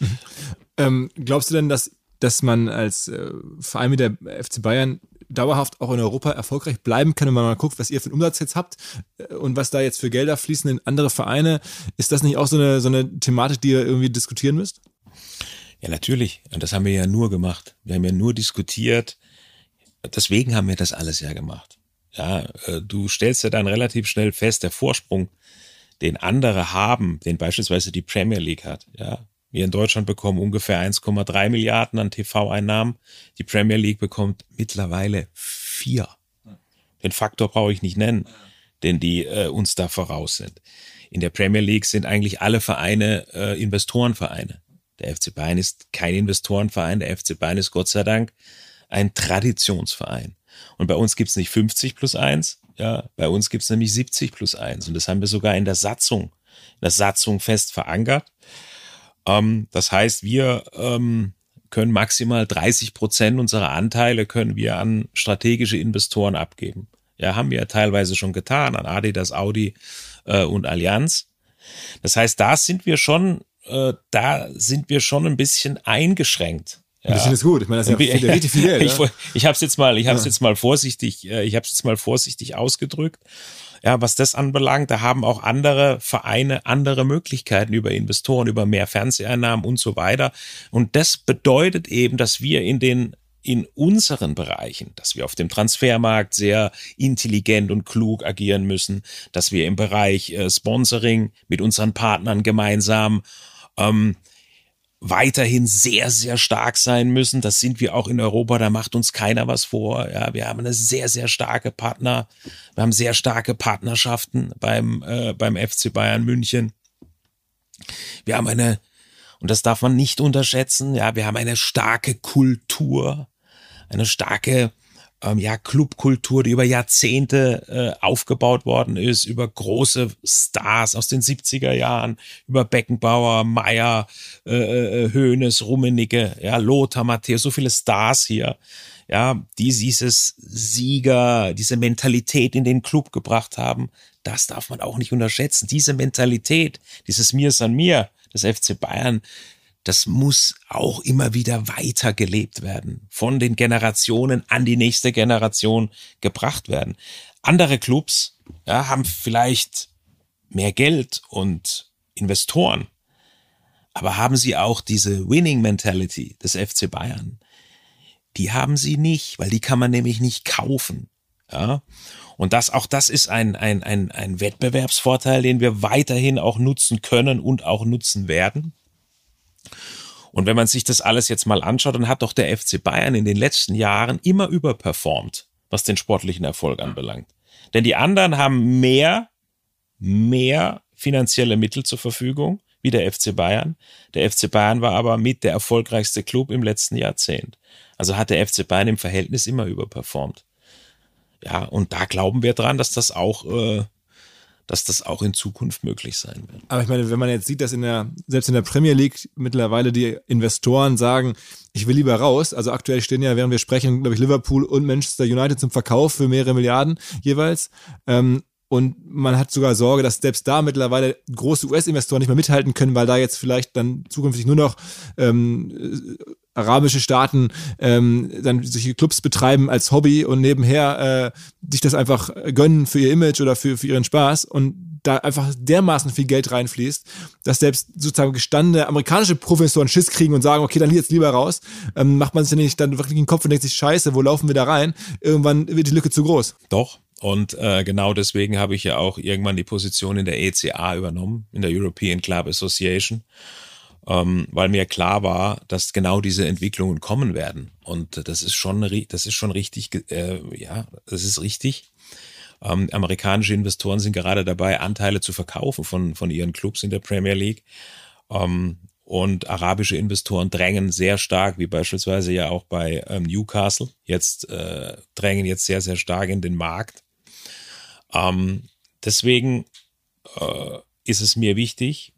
Ähm, glaubst du denn, dass dass man als äh, Verein wie der FC Bayern dauerhaft auch in Europa erfolgreich bleiben kann, wenn man mal guckt, was ihr für einen Umsatz jetzt habt äh, und was da jetzt für Gelder fließen in andere Vereine. Ist das nicht auch so eine, so eine Thematik, die ihr irgendwie diskutieren müsst? Ja, natürlich. Und das haben wir ja nur gemacht. Wir haben ja nur diskutiert. Deswegen haben wir das alles ja gemacht. Ja, äh, du stellst ja dann relativ schnell fest, der Vorsprung, den andere haben, den beispielsweise die Premier League hat, ja, wir in Deutschland bekommen ungefähr 1,3 Milliarden an TV-Einnahmen. Die Premier League bekommt mittlerweile vier. Den Faktor brauche ich nicht nennen, denn die äh, uns da voraus sind. In der Premier League sind eigentlich alle Vereine äh, Investorenvereine. Der FC Bayern ist kein Investorenverein, der FC Bayern ist Gott sei Dank ein Traditionsverein. Und bei uns gibt's nicht 50 plus eins, ja, bei uns gibt's nämlich 70 plus eins. Und das haben wir sogar in der Satzung, in der Satzung fest verankert. Ähm, das heißt, wir ähm, können maximal 30 Prozent unserer Anteile können wir an strategische Investoren abgeben. Ja, haben wir ja teilweise schon getan an Adidas, Audi äh, und Allianz. Das heißt, da sind wir schon, äh, da sind wir schon ein bisschen eingeschränkt. Ja. Bisschen ist gut. Ich meine, das ist ja viel, richtig viel Geld. [laughs] ich ich habe es jetzt mal, ich habe es ja. jetzt mal vorsichtig, äh, ich habe es jetzt mal vorsichtig ausgedrückt. Ja, was das anbelangt, da haben auch andere Vereine andere Möglichkeiten über Investoren, über mehr Fernseheinnahmen und so weiter. Und das bedeutet eben, dass wir in den in unseren Bereichen, dass wir auf dem Transfermarkt sehr intelligent und klug agieren müssen, dass wir im Bereich äh, Sponsoring mit unseren Partnern gemeinsam ähm, weiterhin sehr, sehr stark sein müssen. Das sind wir auch in Europa, da macht uns keiner was vor. Ja, wir haben eine sehr, sehr starke Partner. Wir haben sehr starke Partnerschaften beim, äh, beim FC Bayern München. Wir haben eine, und das darf man nicht unterschätzen, ja, wir haben eine starke Kultur, eine starke ähm, ja, Clubkultur, die über Jahrzehnte äh, aufgebaut worden ist, über große Stars aus den 70er Jahren, über Beckenbauer, Meyer, äh, äh, Hoeneß, Rummenigge, ja, Lothar, Matthäus, so viele Stars hier, ja, die dieses Sieger, diese Mentalität in den Club gebracht haben, das darf man auch nicht unterschätzen. Diese Mentalität, dieses Mir san mir des FC Bayern, das muss auch immer wieder weiter gelebt werden, von den Generationen an die nächste Generation gebracht werden. Andere Clubs ja, haben vielleicht mehr Geld und Investoren, aber haben sie auch diese Winning Mentality des FC Bayern? Die haben sie nicht, weil die kann man nämlich nicht kaufen. Ja? Und das, auch das ist ein, ein, ein, ein Wettbewerbsvorteil, den wir weiterhin auch nutzen können und auch nutzen werden. Und wenn man sich das alles jetzt mal anschaut, dann hat doch der FC Bayern in den letzten Jahren immer überperformt, was den sportlichen Erfolg anbelangt. Denn die anderen haben mehr, mehr finanzielle Mittel zur Verfügung wie der FC Bayern. Der FC Bayern war aber mit der erfolgreichste Club im letzten Jahrzehnt. Also hat der FC Bayern im Verhältnis immer überperformt. Ja, und da glauben wir dran, dass das auch äh, dass das auch in Zukunft möglich sein wird. Aber ich meine, wenn man jetzt sieht, dass in der, selbst in der Premier League mittlerweile die Investoren sagen, ich will lieber raus. Also aktuell stehen ja, während wir sprechen, glaube ich, Liverpool und Manchester United zum Verkauf für mehrere Milliarden jeweils. Ähm, und man hat sogar Sorge, dass selbst da mittlerweile große US-Investoren nicht mehr mithalten können, weil da jetzt vielleicht dann zukünftig nur noch ähm, arabische Staaten ähm, dann solche Clubs betreiben als Hobby und nebenher äh, sich das einfach gönnen für ihr Image oder für, für ihren Spaß und da einfach dermaßen viel Geld reinfließt, dass selbst sozusagen gestandene amerikanische Professoren Schiss kriegen und sagen, okay, dann jetzt lieber raus, ähm, macht man sich ja nicht dann wirklich den Kopf und denkt sich, scheiße, wo laufen wir da rein? Irgendwann wird die Lücke zu groß. Doch. Und äh, genau deswegen habe ich ja auch irgendwann die Position in der ECA übernommen, in der European Club Association ähm, weil mir klar war, dass genau diese Entwicklungen kommen werden. Und das ist schon, das ist schon richtig, äh, ja, das ist richtig. Ähm, amerikanische Investoren sind gerade dabei, Anteile zu verkaufen von, von ihren Clubs in der Premier League. Ähm, und arabische Investoren drängen sehr stark, wie beispielsweise ja auch bei ähm, Newcastle, jetzt äh, drängen jetzt sehr, sehr stark in den Markt. Ähm, deswegen äh, ist es mir wichtig,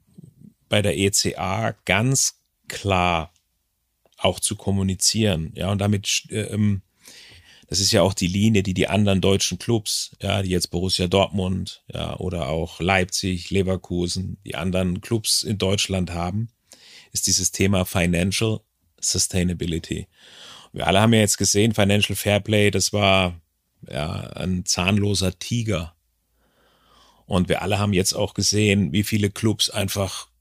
bei der ECA ganz klar auch zu kommunizieren. Ja, und damit, ähm, das ist ja auch die Linie, die die anderen deutschen Clubs, ja, die jetzt Borussia Dortmund, ja, oder auch Leipzig, Leverkusen, die anderen Clubs in Deutschland haben, ist dieses Thema Financial Sustainability. Wir alle haben ja jetzt gesehen, Financial Fairplay, das war ja ein zahnloser Tiger. Und wir alle haben jetzt auch gesehen, wie viele Clubs einfach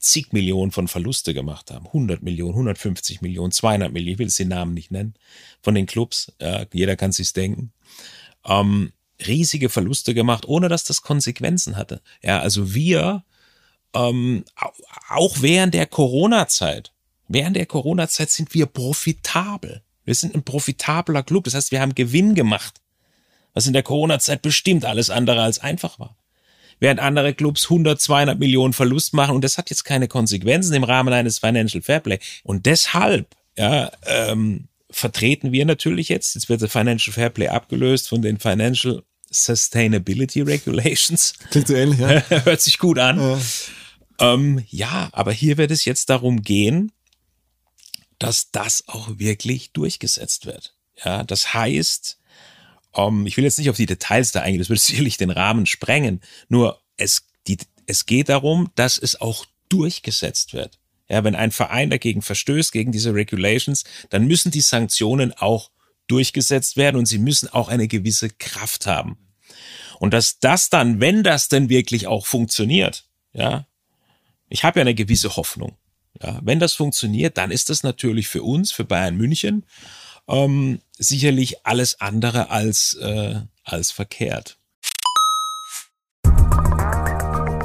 zig Millionen von Verluste gemacht haben. 100 Millionen, 150 Millionen, 200 Millionen, ich will jetzt den Namen nicht nennen, von den Clubs. Ja, jeder kann sich's denken. Ähm, riesige Verluste gemacht, ohne dass das Konsequenzen hatte. Ja, also wir, ähm, auch während der Corona-Zeit, während der Corona-Zeit sind wir profitabel. Wir sind ein profitabler Club. Das heißt, wir haben Gewinn gemacht. Was in der Corona-Zeit bestimmt alles andere als einfach war während andere Clubs 100, 200 Millionen Verlust machen und das hat jetzt keine Konsequenzen im Rahmen eines Financial Fairplay. Und deshalb, ja, ähm, vertreten wir natürlich jetzt, jetzt wird der Financial Fairplay abgelöst von den Financial Sustainability Regulations. Klingt so ähnlich, ja. [laughs] Hört sich gut an. Ja. Ähm, ja, aber hier wird es jetzt darum gehen, dass das auch wirklich durchgesetzt wird. Ja, das heißt, um, ähm, ich will jetzt nicht auf die Details da eingehen, das würde [laughs] sicherlich den Rahmen sprengen. Nur es, die, es geht darum, dass es auch durchgesetzt wird. Ja, wenn ein Verein dagegen verstößt, gegen diese Regulations, dann müssen die Sanktionen auch durchgesetzt werden und sie müssen auch eine gewisse Kraft haben. Und dass das dann, wenn das denn wirklich auch funktioniert, ja, ich habe ja eine gewisse Hoffnung. Ja, wenn das funktioniert, dann ist das natürlich für uns, für Bayern München, ähm, sicherlich alles andere als, äh, als verkehrt.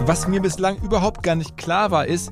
Was mir bislang überhaupt gar nicht klar war, ist,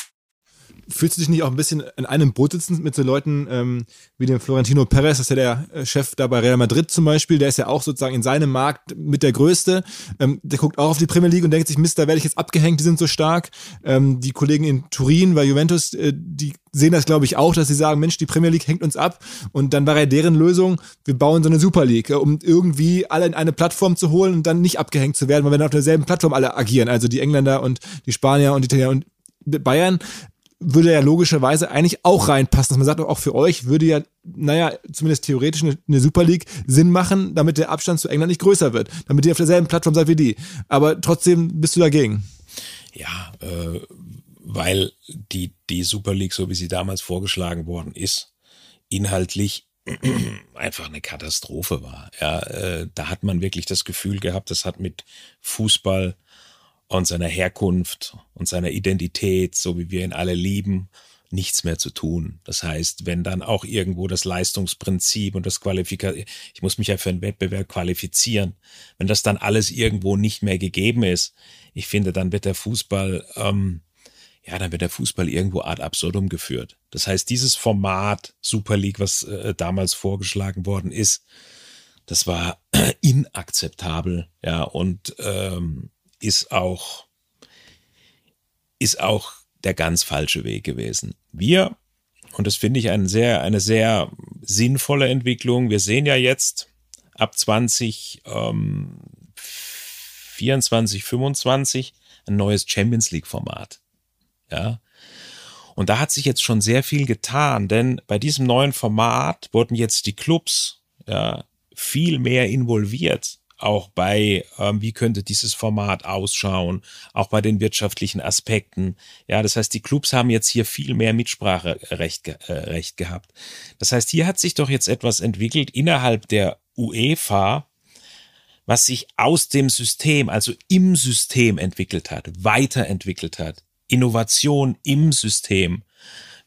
fühlst du dich nicht auch ein bisschen in einem Boot sitzen mit so Leuten ähm, wie dem Florentino Perez, das ist ja der äh, Chef da bei Real Madrid zum Beispiel, der ist ja auch sozusagen in seinem Markt mit der Größte. Ähm, der guckt auch auf die Premier League und denkt sich, Mist, da werde ich jetzt abgehängt, die sind so stark. Ähm, die Kollegen in Turin bei Juventus, äh, die sehen das, glaube ich, auch, dass sie sagen, Mensch, die Premier League hängt uns ab. Und dann war ja deren Lösung, wir bauen so eine Super League, äh, um irgendwie alle in eine Plattform zu holen und dann nicht abgehängt zu werden, weil wir dann auf derselben Plattform alle agieren. Also die Engländer und die Spanier und die Italiener und Bayern würde ja logischerweise eigentlich auch reinpassen. Dass man sagt, auch für euch würde ja, naja, zumindest theoretisch eine, Super League Sinn machen, damit der Abstand zu England nicht größer wird, damit ihr auf derselben Plattform seid wie die. Aber trotzdem bist du dagegen. Ja, äh, weil die, die Super League, so wie sie damals vorgeschlagen worden ist, inhaltlich [clears throat] einfach eine Katastrophe war. Ja, äh, da hat man wirklich das Gefühl gehabt, das hat mit Fußball und seiner Herkunft und seiner Identität, so wie wir ihn alle lieben, nichts mehr zu tun. Das heißt, wenn dann auch irgendwo das Leistungsprinzip und das Qualifikation, ich muss mich ja für einen Wettbewerb qualifizieren, wenn das dann alles irgendwo nicht mehr gegeben ist, ich finde, dann wird der Fußball, ähm, ja, dann wird der Fußball irgendwo ad absurdum geführt. Das heißt, dieses Format Super League, was äh, damals vorgeschlagen worden ist, das war [clears throat] inakzeptabel, ja, und ähm, ist auch, ist auch der ganz falsche Weg gewesen. Wir, und das finde ich eine sehr, eine sehr sinnvolle Entwicklung. Wir sehen ja jetzt ab 20, ähm, 24, 25 ein neues Champions League Format. Ja. Und da hat sich jetzt schon sehr viel getan, denn bei diesem neuen Format wurden jetzt die Clubs ja, viel mehr involviert auch bei, ähm, wie könnte dieses Format ausschauen, auch bei den wirtschaftlichen Aspekten. Ja, das heißt, die Clubs haben jetzt hier viel mehr Mitspracherecht äh, Recht gehabt. Das heißt, hier hat sich doch jetzt etwas entwickelt innerhalb der UEFA, was sich aus dem System, also im System entwickelt hat, weiterentwickelt hat. Innovation im System.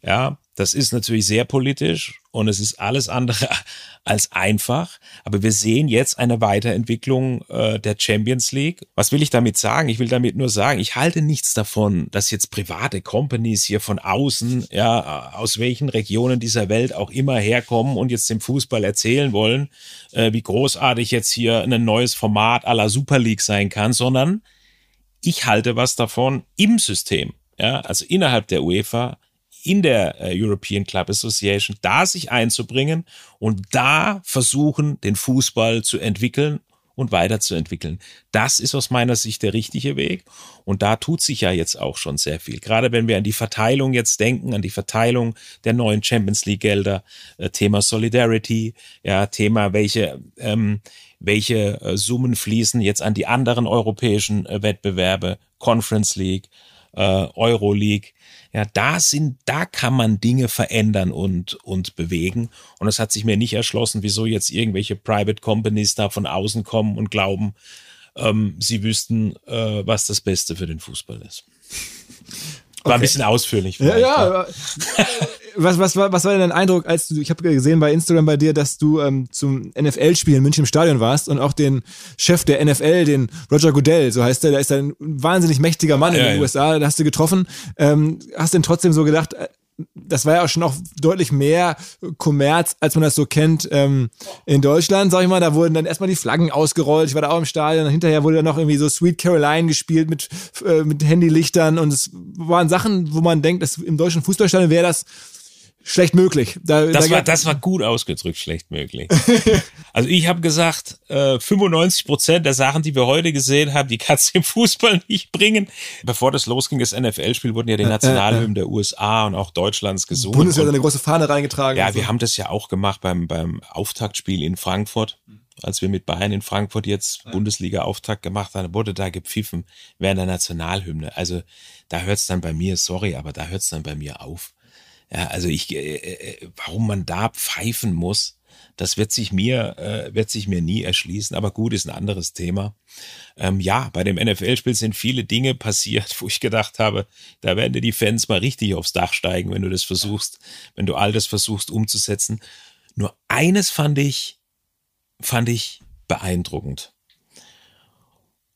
Ja, das ist natürlich sehr politisch und es ist alles andere [laughs] als einfach. Aber wir sehen jetzt eine Weiterentwicklung äh, der Champions League. Was will ich damit sagen? Ich will damit nur sagen, ich halte nichts davon, dass jetzt private Companies hier von außen, ja, aus welchen Regionen dieser Welt auch immer herkommen und jetzt dem Fußball erzählen wollen, äh, wie großartig jetzt hier ein neues Format la Super League sein kann, sondern ich halte was davon im System. Ja, also innerhalb der UEFA in der äh, European Club Association, da sich einzubringen und da versuchen, den Fußball zu entwickeln und weiterzuentwickeln. Das ist aus meiner Sicht der richtige Weg. Und da tut sich ja jetzt auch schon sehr viel. Gerade wenn wir an die Verteilung jetzt denken, an die Verteilung der neuen Champions League Gelder, äh, Thema Solidarity, ja, Thema welche, ähm, welche äh, Summen fließen jetzt an die anderen europäischen Wettbewerbe, Conference League, äh, Euro League. Ja, da sind, da kann man Dinge verändern und, und bewegen. Und es hat sich mir nicht erschlossen, wieso jetzt irgendwelche Private Companies da von außen kommen und glauben, ähm, sie wüssten, äh, was das Beste für den Fußball ist. War okay. ein bisschen ausführlich. Ja, ja. [laughs] was, was, was, was war denn dein Eindruck, als du, ich habe gesehen bei Instagram bei dir, dass du ähm, zum NFL-Spiel in München im Stadion warst und auch den Chef der NFL, den Roger Goodell, so heißt er, der ist ein wahnsinnig mächtiger Mann ja, in den ja. USA, da hast du getroffen. Ähm, hast du denn trotzdem so gedacht, äh, das war ja auch schon auch deutlich mehr Kommerz, als man das so kennt ähm, in Deutschland, sag ich mal. Da wurden dann erstmal die Flaggen ausgerollt. Ich war da auch im Stadion. Hinterher wurde dann noch irgendwie so Sweet Caroline gespielt mit, äh, mit Handylichtern. Und es waren Sachen, wo man denkt, dass im deutschen Fußballstadion wäre das schlecht möglich. Da, das, da war, das war gut ausgedrückt, schlecht möglich. [laughs] also ich habe gesagt, äh, 95 Prozent der Sachen, die wir heute gesehen haben, die kannst du im Fußball nicht bringen. Bevor das losging, das NFL-Spiel, wurden ja die Nationalhymnen der USA und auch Deutschlands gesungen. Bundeswehr hat eine große Fahne reingetragen. Ja, wir so. haben das ja auch gemacht beim, beim Auftaktspiel in Frankfurt. Als wir mit Bayern in Frankfurt jetzt. Bundesliga-Auftakt gemacht haben, wurde da gepfiffen während der Nationalhymne. Also da hört's dann bei mir, sorry, aber da hört's dann bei mir auf. Ja, also ich, äh, äh, warum man da pfeifen muss, das wird sich mir, äh, wird sich mir nie erschließen. Aber gut, ist ein anderes Thema. Ähm, ja, bei dem NFL-Spiel sind viele Dinge passiert, [laughs] wo ich gedacht habe, da werden dir die Fans mal richtig aufs Dach steigen, wenn du das versuchst, wenn du all das versuchst umzusetzen. Nur eines fand ich, fand ich beeindruckend.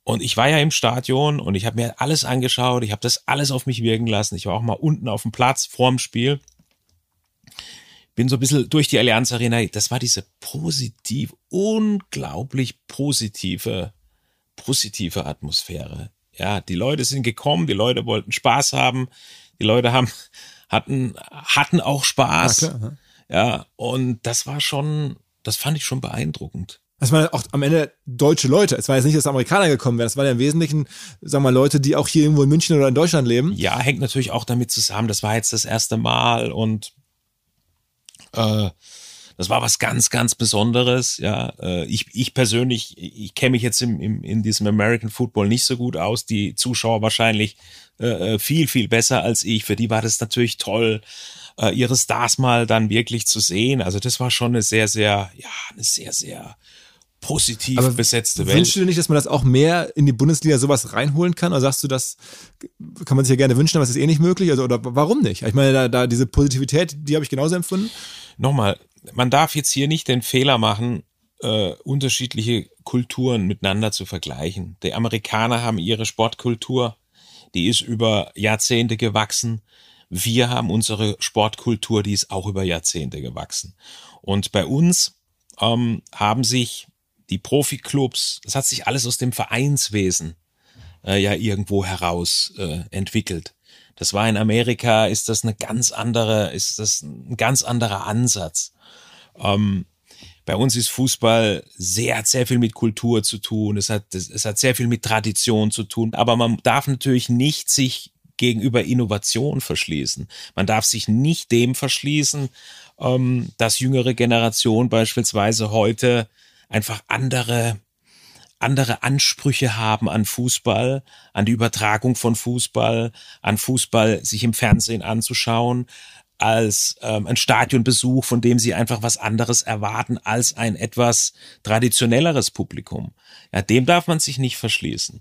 Und ich war ja im Stadion und ich habe mir alles angeschaut, ich habe das alles auf mich wirken lassen. Ich war auch mal unten auf dem Platz vorm Spiel. Bin so ein bisschen durch die Allianz Arena. Das war diese positiv, unglaublich positive, positive Atmosphäre. Ja, die Leute sind gekommen, die Leute wollten Spaß haben, die Leute haben, [laughs] hatten, hatten auch Spaß. Klar, ja, und das war schon, das fand ich schon beeindruckend. Das waren auch am Ende deutsche Leute. Es war jetzt nicht, dass Amerikaner gekommen wären. Das waren ja im Wesentlichen, sagen wir mal, Leute, die auch hier irgendwo in München oder in Deutschland leben. Ja, hängt natürlich auch damit zusammen. Das war jetzt das erste Mal und äh, das war was ganz, ganz Besonderes. Ja, äh, ich, ich persönlich, ich kenne mich jetzt im, im, in diesem American Football nicht so gut aus. Die Zuschauer wahrscheinlich äh, äh viel, viel besser als ich. Für die war das natürlich toll, äh, ihre Stars mal dann wirklich zu sehen. Also das war schon eine sehr, sehr, ja, eine sehr, sehr positiv Aber besetzte Welt. Wünschst du dir nicht, dass man das auch mehr in die Bundesliga sowas reinholen kann? Oder sagst du, das kann man sich ja gerne wünschen, aber es ist eh nicht möglich? Also, oder warum nicht? Ich meine, da, da diese Positivität, die habe ich genauso empfunden. Nochmal, man darf jetzt hier nicht den Fehler machen, äh, unterschiedliche Kulturen miteinander zu vergleichen. Die Amerikaner haben ihre Sportkultur, die ist über Jahrzehnte gewachsen. Wir haben unsere Sportkultur, die ist auch über Jahrzehnte gewachsen. Und bei uns ähm, haben sich die Profiklubs, das hat sich alles aus dem Vereinswesen äh, ja irgendwo heraus äh, entwickelt. Das war in Amerika, ist das eine ganz andere, ist das ein ganz anderer Ansatz. Ähm, bei uns ist Fußball sehr, sehr viel mit Kultur zu tun. Es hat, es hat sehr viel mit Tradition zu tun. Aber man darf natürlich nicht sich gegenüber Innovation verschließen. Man darf sich nicht dem verschließen, ähm, dass jüngere Generation beispielsweise heute einfach andere andere Ansprüche haben an Fußball, an die Übertragung von Fußball, an Fußball sich im Fernsehen anzuschauen, als ähm, ein Stadionbesuch, von dem sie einfach was anderes erwarten als ein etwas traditionelleres Publikum. Ja, dem darf man sich nicht verschließen.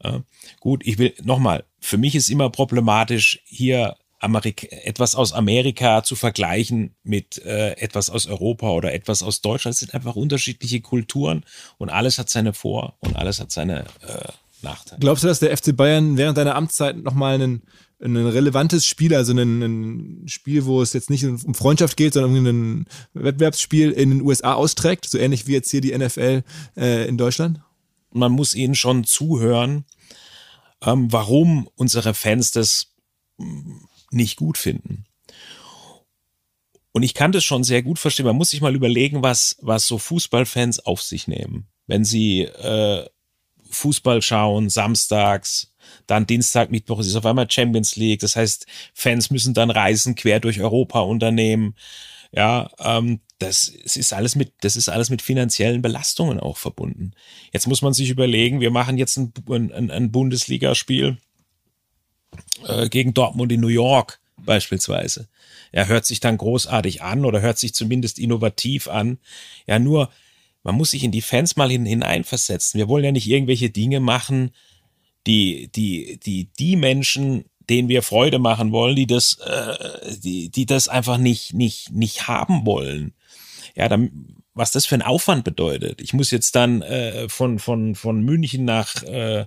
Äh, gut, ich will nochmal, für mich ist immer problematisch, hier Amerika, etwas aus Amerika zu vergleichen mit äh, etwas aus Europa oder etwas aus Deutschland. Es sind einfach unterschiedliche Kulturen und alles hat seine Vor- und alles hat seine äh, Nachteile. Glaubst du, dass der FC Bayern während deiner Amtszeit nochmal ein, ein relevantes Spiel, also ein, ein, Spiel, wo es jetzt nicht um Freundschaft geht, sondern um ein Wettbewerbsspiel in den USA austrägt, so ähnlich wie jetzt hier die NFL äh, in Deutschland? Man muss ihnen schon zuhören, ähm, warum unsere Fans das nicht gut finden. Und ich kann das schon sehr gut verstehen. Man muss sich mal überlegen, was, was so Fußballfans auf sich nehmen. Wenn sie äh, Fußball schauen, samstags, dann Dienstag, Mittwoch ist auf einmal Champions League. Das heißt, Fans müssen dann Reisen quer durch Europa unternehmen. Ja, ähm, das ist alles mit, das ist alles mit finanziellen Belastungen auch verbunden. Jetzt muss man sich überlegen, wir machen jetzt ein, ein, ein Bundesligaspiel äh, gegen Dortmund in New York beispielsweise. Er hört sich dann großartig an oder hört sich zumindest innovativ an. Ja, nur man muss sich in die Fans mal hin, hineinversetzen. Wir wollen ja nicht irgendwelche Dinge machen, die die die die Menschen, denen wir Freude machen wollen, die das äh, die die das einfach nicht nicht nicht haben wollen. Ja, dann was das für ein Aufwand bedeutet. Ich muss jetzt dann äh, von von von München nach äh,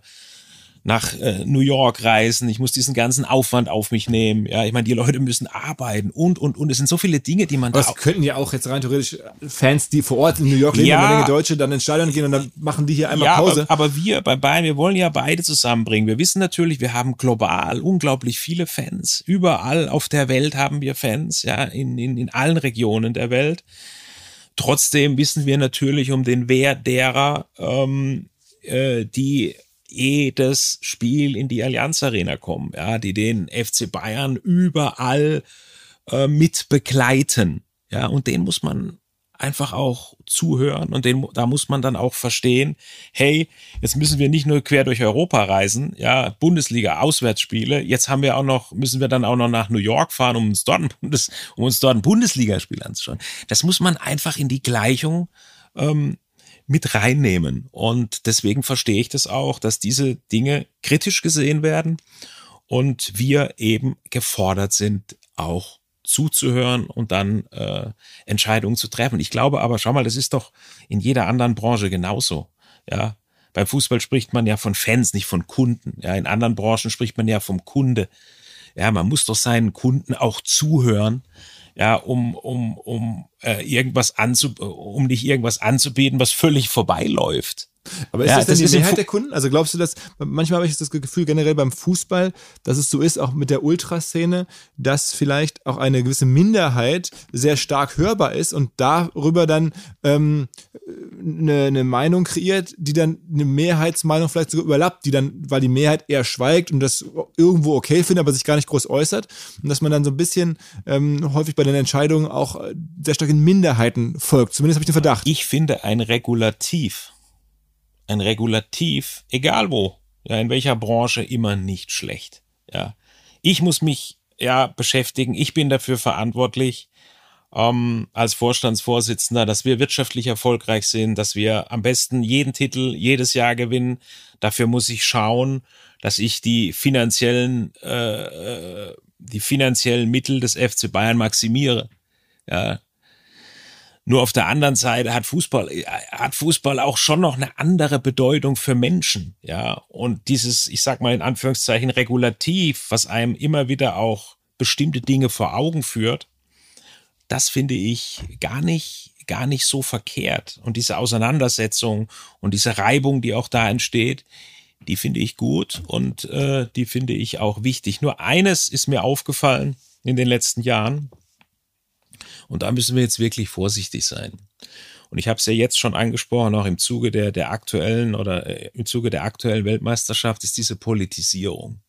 nach äh, New York reisen, ich muss diesen ganzen Aufwand auf mich nehmen. Ja, ich meine, die Leute müssen arbeiten und und und es sind so viele Dinge, die man Aber da. Das könnten ja auch jetzt rein theoretisch Fans, die vor Ort in New York leben, ja, eine Menge Deutsche dann ins Stadion gehen und dann machen die hier einmal ja, Pause. Aber, aber wir bei Bayern, wir wollen ja beide zusammenbringen. Wir wissen natürlich, wir haben global unglaublich viele Fans. Überall auf der Welt haben wir Fans, ja, in, in, in allen Regionen der Welt. Trotzdem wissen wir natürlich um den Wert derer, ähm, äh, die jedes Spiel in die Allianz Arena kommen, ja, die den FC Bayern überall äh, mit begleiten. Ja, und den muss man einfach auch zuhören und den, da muss man dann auch verstehen, hey, jetzt müssen wir nicht nur quer durch Europa reisen, ja, Bundesliga Auswärtsspiele, jetzt haben wir auch noch, müssen wir dann auch noch nach New York fahren, um uns dort ein, Bundes, um uns dort ein Bundesligaspiel anzuschauen. Das muss man einfach in die Gleichung ähm, mit reinnehmen. Und deswegen verstehe ich das auch, dass diese Dinge kritisch gesehen werden und wir eben gefordert sind, auch zuzuhören und dann äh, Entscheidungen zu treffen. Ich glaube aber, schau mal, das ist doch in jeder anderen Branche genauso. Ja, beim Fußball spricht man ja von Fans, nicht von Kunden. Ja, in anderen Branchen spricht man ja vom Kunde. Ja, man muss doch seinen Kunden auch zuhören ja, um, um, um äh, irgendwas anzu, um nicht irgendwas anzubieten, was völlig vorbeiläuft. Aber ist Ja, das denn das die Mehrheit der Kunden? Also glaubst du, dass manchmal habe ich das Gefühl generell beim Fußball, dass es so ist, auch mit der Ultraszene, dass vielleicht auch eine gewisse Minderheit sehr stark hörbar ist und darüber dann ähm, eine, eine Meinung kreiert, die dann eine Mehrheitsmeinung vielleicht sogar überlappt, die dann, weil die Mehrheit eher schweigt und das irgendwo okay findet, aber sich gar nicht groß äußert und dass man dann so ein bisschen ähm, häufig bei den Entscheidungen auch äh, sehr stark in Minderheiten folgt. Zumindest habe ich den Verdacht. Ich finde ein Regulativ, ein Regulativ, egal wo, ja, in welcher Branche, immer nicht schlecht. Ja, ich muss mich ja beschäftigen. Ich bin dafür verantwortlich, ähm, als Vorstandsvorsitzender, dass wir wirtschaftlich erfolgreich sind, dass wir am besten jeden Titel jedes Jahr gewinnen. Dafür muss ich schauen, dass ich die finanziellen, äh, äh, die finanziellen Mittel des FC Bayern maximiere. Ja, nur auf der anderen Seite hat Fußball, äh, hat Fußball auch schon noch eine andere Bedeutung für Menschen, ja. Und dieses, ich sag mal in Anführungszeichen, Regulativ, was einem immer wieder auch bestimmte Dinge vor Augen führt, das finde ich gar nicht, gar nicht so verkehrt. Und diese Auseinandersetzung und diese Reibung, die auch da entsteht, die finde ich gut und äh, die finde ich auch wichtig. Nur eines ist mir aufgefallen in den letzten Jahren, und da müssen wir jetzt wirklich vorsichtig sein. Und ich habe es ja jetzt schon angesprochen, auch im Zuge der, der aktuellen oder äh, im Zuge der aktuellen Weltmeisterschaft ist diese Politisierung.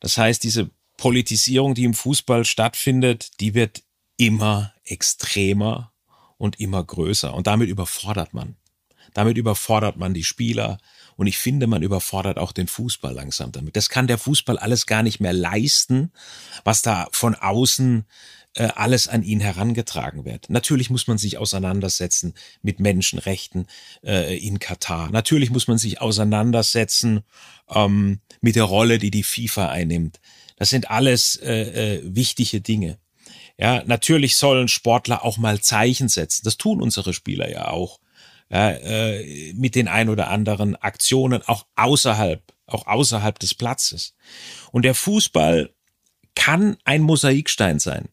Das heißt, diese Politisierung, die im Fußball stattfindet, die wird immer extremer und immer größer. Und damit überfordert man. Damit überfordert man die Spieler. Und ich finde, man überfordert auch den Fußball langsam damit. Das kann der Fußball alles gar nicht mehr leisten, was da von außen äh, alles an ihn herangetragen wird. Natürlich muss man sich auseinandersetzen mit Menschenrechten äh, in Katar. Natürlich muss man sich auseinandersetzen ähm, mit der Rolle, die die FIFA einnimmt. Das sind alles äh, äh, wichtige Dinge. Ja, natürlich sollen Sportler auch mal Zeichen setzen. Das tun unsere Spieler ja auch. Ja, äh, mit den ein oder anderen Aktionen auch außerhalb, auch außerhalb des Platzes. Und der Fußball kann ein Mosaikstein sein,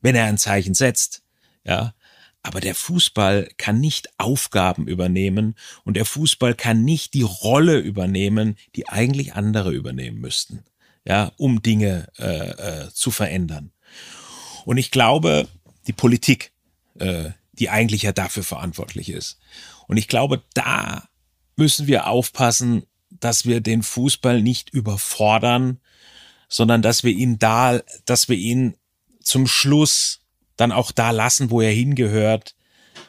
wenn er ein Zeichen setzt. Ja, aber der Fußball kann nicht Aufgaben übernehmen und der Fußball kann nicht die Rolle übernehmen, die eigentlich andere übernehmen müssten, ja, um Dinge äh, äh, zu verändern. Und ich glaube, die Politik, äh, die eigentlich ja dafür verantwortlich ist. Und ich glaube, da müssen wir aufpassen, dass wir den Fußball nicht überfordern, sondern dass wir ihn da, dass wir ihn zum Schluss dann auch da lassen, wo er hingehört.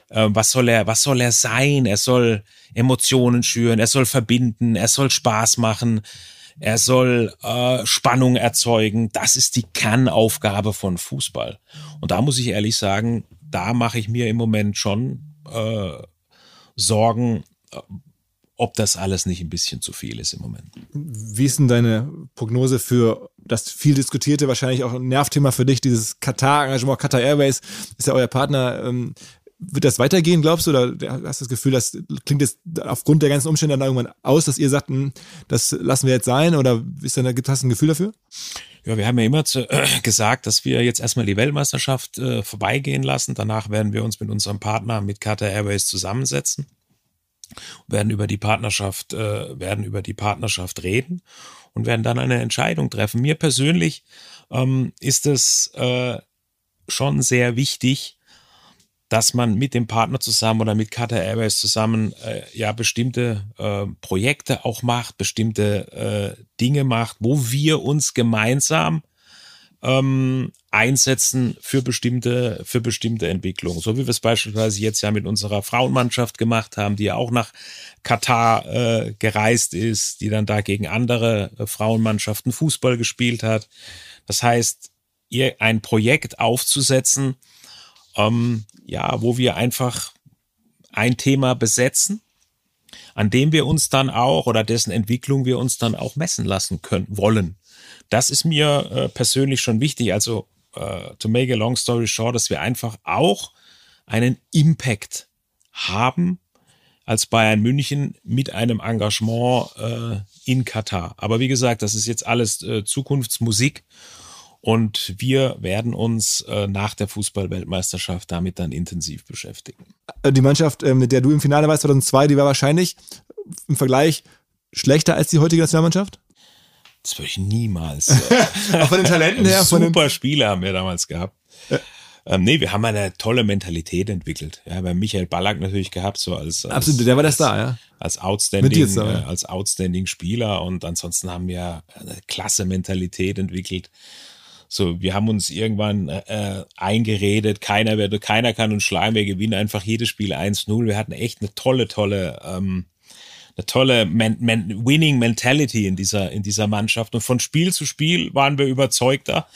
Äh, was soll er, was soll er sein? Er soll Emotionen schüren, er soll verbinden, er soll Spaß machen, er soll äh, Spannung erzeugen. Das ist die Kernaufgabe von Fußball. Und da muss ich ehrlich sagen, da mache ich mir im Moment schon äh, Sorgen, äh, ob das alles nicht ein bisschen zu viel ist im Moment. Wie ist denn deine Prognose für das viel diskutierte, wahrscheinlich auch ein Nervthema für dich, dieses Katar-Engagement, Qatar Airways ist ja euer Partner. Ähm, wird das weitergehen, glaubst du? Oder hast du das Gefühl, das klingt jetzt aufgrund der ganzen Umstände dann irgendwann aus, dass ihr sagt, hm, das lassen wir jetzt sein? Oder ist da, gibt, hast du ein Gefühl dafür? Ja, wir haben ja immer zu, äh, [clears throat] gesagt, dass wir jetzt erstmal die Weltmeisterschaft äh, vorbeigehen lassen. Danach werden wir uns mit unserem Partner, mit Qatar Airways zusammensetzen, werden über die Partnerschaft, äh, werden über die Partnerschaft reden und werden dann eine Entscheidung treffen. Mir persönlich ähm, ist es äh, schon sehr wichtig, dass man mit dem Partner zusammen oder mit Qatar Airways zusammen äh, ja bestimmte äh, Projekte auch macht, bestimmte äh, Dinge macht, wo wir uns gemeinsam ähm, einsetzen für bestimmte für bestimmte Entwicklungen, so wie wir es beispielsweise jetzt ja mit unserer Frauenmannschaft gemacht haben, die ja auch nach Katar äh, gereist ist, die dann da gegen andere äh, Frauenmannschaften Fußball gespielt hat. Das heißt, ihr ein Projekt aufzusetzen, ähm, ja, wo wir einfach ein Thema besetzen, an dem wir uns dann auch oder dessen Entwicklung wir uns dann auch messen lassen können wollen. Das ist mir äh, persönlich schon wichtig. Also äh, to make a long story short, dass wir einfach auch einen Impact haben als Bayern München mit einem Engagement äh, in Katar. Aber wie gesagt, das ist jetzt alles äh, Zukunftsmusik Und wir werden uns äh, nach der Fußball-Weltmeisterschaft damit dann intensiv beschäftigen. Äh, die Mannschaft, äh, mit der du im Finale warst, 2002, die war wahrscheinlich im Vergleich schlechter als die heutige Nationalmannschaft? Das würde ich niemals. Äh, [laughs] Auch von den Talenten her. Von Super Spieler haben wir damals gehabt. Ja. Ähm, nee, wir haben eine tolle Mentalität entwickelt. Ja, bei Michael Ballack natürlich gehabt, so als, als Absolut, der war der Star, ja. Als outstanding, da, ja. äh, als outstanding Spieler und ansonsten haben wir eine klasse Mentalität entwickelt. So, wir haben uns irgendwann äh, eingeredet, keiner wird, keiner kann uns schlagen, wir gewinnen einfach jedes Spiel 1-0. Wir hatten echt eine tolle, tolle, ähm, eine tolle Man Man Winning Mentality in dieser, in dieser Mannschaft. Und von Spiel zu Spiel waren wir überzeugter.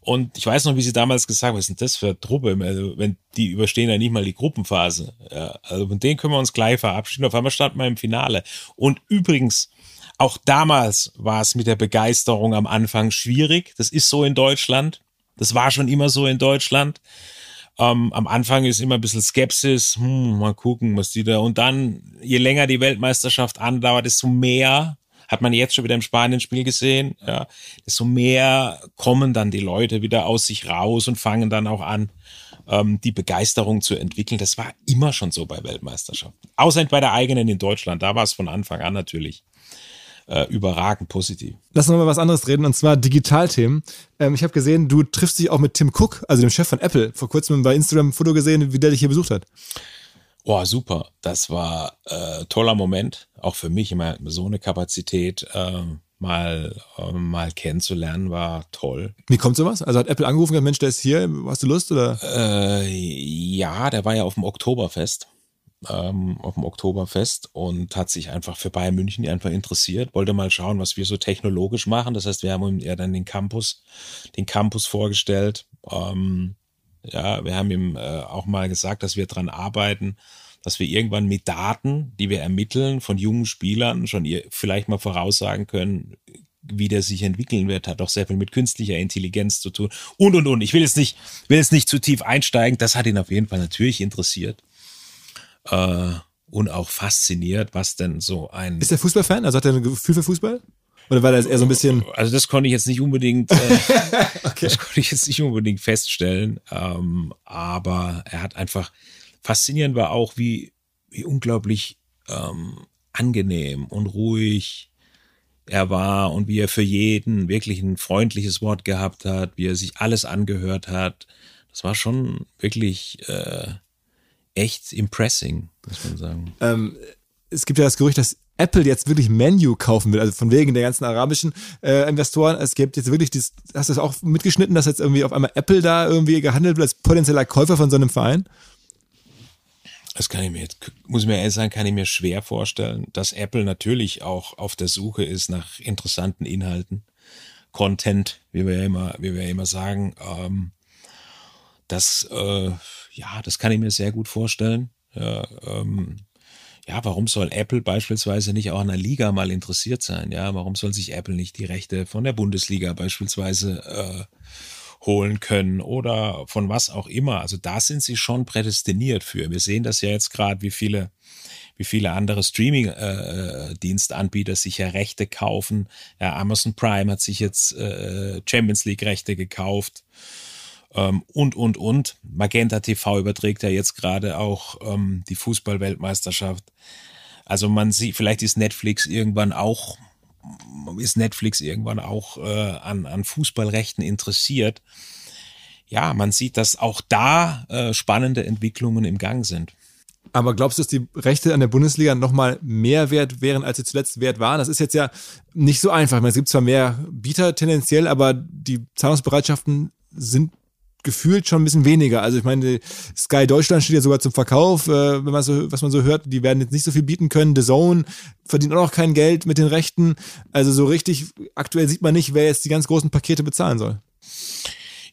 Und ich weiß noch, wie sie damals gesagt haben, was denn das für Truppe? Also, wenn die überstehen ja nicht mal die Gruppenphase. Ja, also von denen können wir uns gleich verabschieden. Auf einmal standen wir im Finale. Und übrigens, auch damals war es mit der Begeisterung am Anfang schwierig. Das ist so in Deutschland. Das war schon immer so in Deutschland. Ähm, am Anfang ist immer ein bisschen Skepsis. Hm, mal gucken, was die da. Und dann, je länger die Weltmeisterschaft andauert, desto mehr hat man jetzt schon wieder im Spanien-Spiel gesehen, ja, desto mehr kommen dann die Leute wieder aus sich raus und fangen dann auch an, ähm, die Begeisterung zu entwickeln. Das war immer schon so bei Weltmeisterschaften. Außer bei der eigenen in Deutschland. Da war es von Anfang an natürlich äh, überragend positiv. Lass uns mal was anderes reden, und zwar Digitalthemen. Ähm, ich habe gesehen, du triffst dich auch mit Tim Cook, also dem Chef von Apple. Vor kurzem bei Instagram ein Foto gesehen, wie der dich hier besucht hat. Oh, super. Das war äh, toller Moment, auch für mich immer so eine Kapazität. Äh, mal, äh, mal kennenzulernen, war toll. Wie kommt sowas? Also hat Apple angerufen, gesagt, Mensch, der ist hier, hast du Lust? Oder? Äh, ja, der war ja auf dem Oktoberfest ähm, auf dem Oktoberfest und hat sich einfach für Bayern München einfach interessiert, wollte mal schauen, was wir so technologisch machen. Das heißt, wir haben ihm ja dann den Campus, den Campus vorgestellt. Ähm, ja, wir haben ihm äh, auch mal gesagt, dass wir dran arbeiten, dass wir irgendwann mit Daten, die wir ermitteln von jungen Spielern, schon ihr vielleicht mal voraussagen können, wie der sich entwickeln wird, hat auch sehr viel mit künstlicher Intelligenz zu tun und und und. Ich will jetzt nicht, will jetzt nicht zu tief einsteigen. Das hat ihn auf jeden Fall natürlich interessiert äh, und auch fasziniert, was denn so ein. Ist der Fußballfan? Also hat er ein Gefühl für Fußball? Oder war das eher so ein bisschen. Also das konnte ich jetzt nicht unbedingt, äh, [laughs] okay. das konnte ich jetzt nicht unbedingt feststellen. Ähm, aber er hat einfach faszinierend war auch, wie, wie unglaublich ähm, angenehm und ruhig er war und wie er für jeden wirklich ein freundliches Wort gehabt hat, wie er sich alles angehört hat. Das war schon wirklich äh, echt impressing, muss man sagen. Ähm, es gibt ja das Gerücht, dass Apple jetzt wirklich Menu kaufen will, also von wegen der ganzen arabischen äh, Investoren. Es gibt jetzt wirklich, dieses, hast du das auch mitgeschnitten, dass jetzt irgendwie auf einmal Apple da irgendwie gehandelt wird als potenzieller Käufer von so einem Verein? Das kann ich mir jetzt, muss ich mir ehrlich sagen, kann ich mir schwer vorstellen, dass Apple natürlich auch auf der Suche ist nach interessanten Inhalten, Content, wie wir ja immer, wie wir ja immer sagen. Ähm, das, äh, ja, das kann ich mir sehr gut vorstellen. Ja, ähm, ja, warum soll Apple beispielsweise nicht auch an der Liga mal interessiert sein? Ja, warum soll sich Apple nicht die Rechte von der Bundesliga beispielsweise äh, holen können oder von was auch immer? Also da sind sie schon prädestiniert für. Wir sehen das ja jetzt gerade, wie viele wie viele andere Streaming-Dienstanbieter äh, sich ja Rechte kaufen. Ja, Amazon Prime hat sich jetzt äh, Champions League-Rechte gekauft ähm, und, und, und. Magenta TV überträgt ja jetzt gerade auch ähm, die Fußball-Weltmeisterschaft. Also man sieht, vielleicht ist Netflix irgendwann auch, ist Netflix irgendwann auch äh, an, an Fußballrechten interessiert. Ja, man sieht, dass auch da äh, spannende Entwicklungen im Gang sind. Aber glaubst du, dass die Rechte an der Bundesliga nochmal mehr wert wären, als sie zuletzt wert waren? Das ist jetzt ja nicht so einfach. Meine, es gibt zwar mehr Bieter tendenziell, aber die Zahlungsbereitschaften sind gefühlt schon ein bisschen weniger. Also ich meine, Sky Deutschland steht ja sogar zum Verkauf, äh, wenn man so, was man so hört, die werden jetzt nicht so viel bieten können. The Zone verdient auch noch kein Geld mit den Rechten. Also so richtig aktuell sieht man nicht, wer jetzt die ganz großen Pakete bezahlen soll.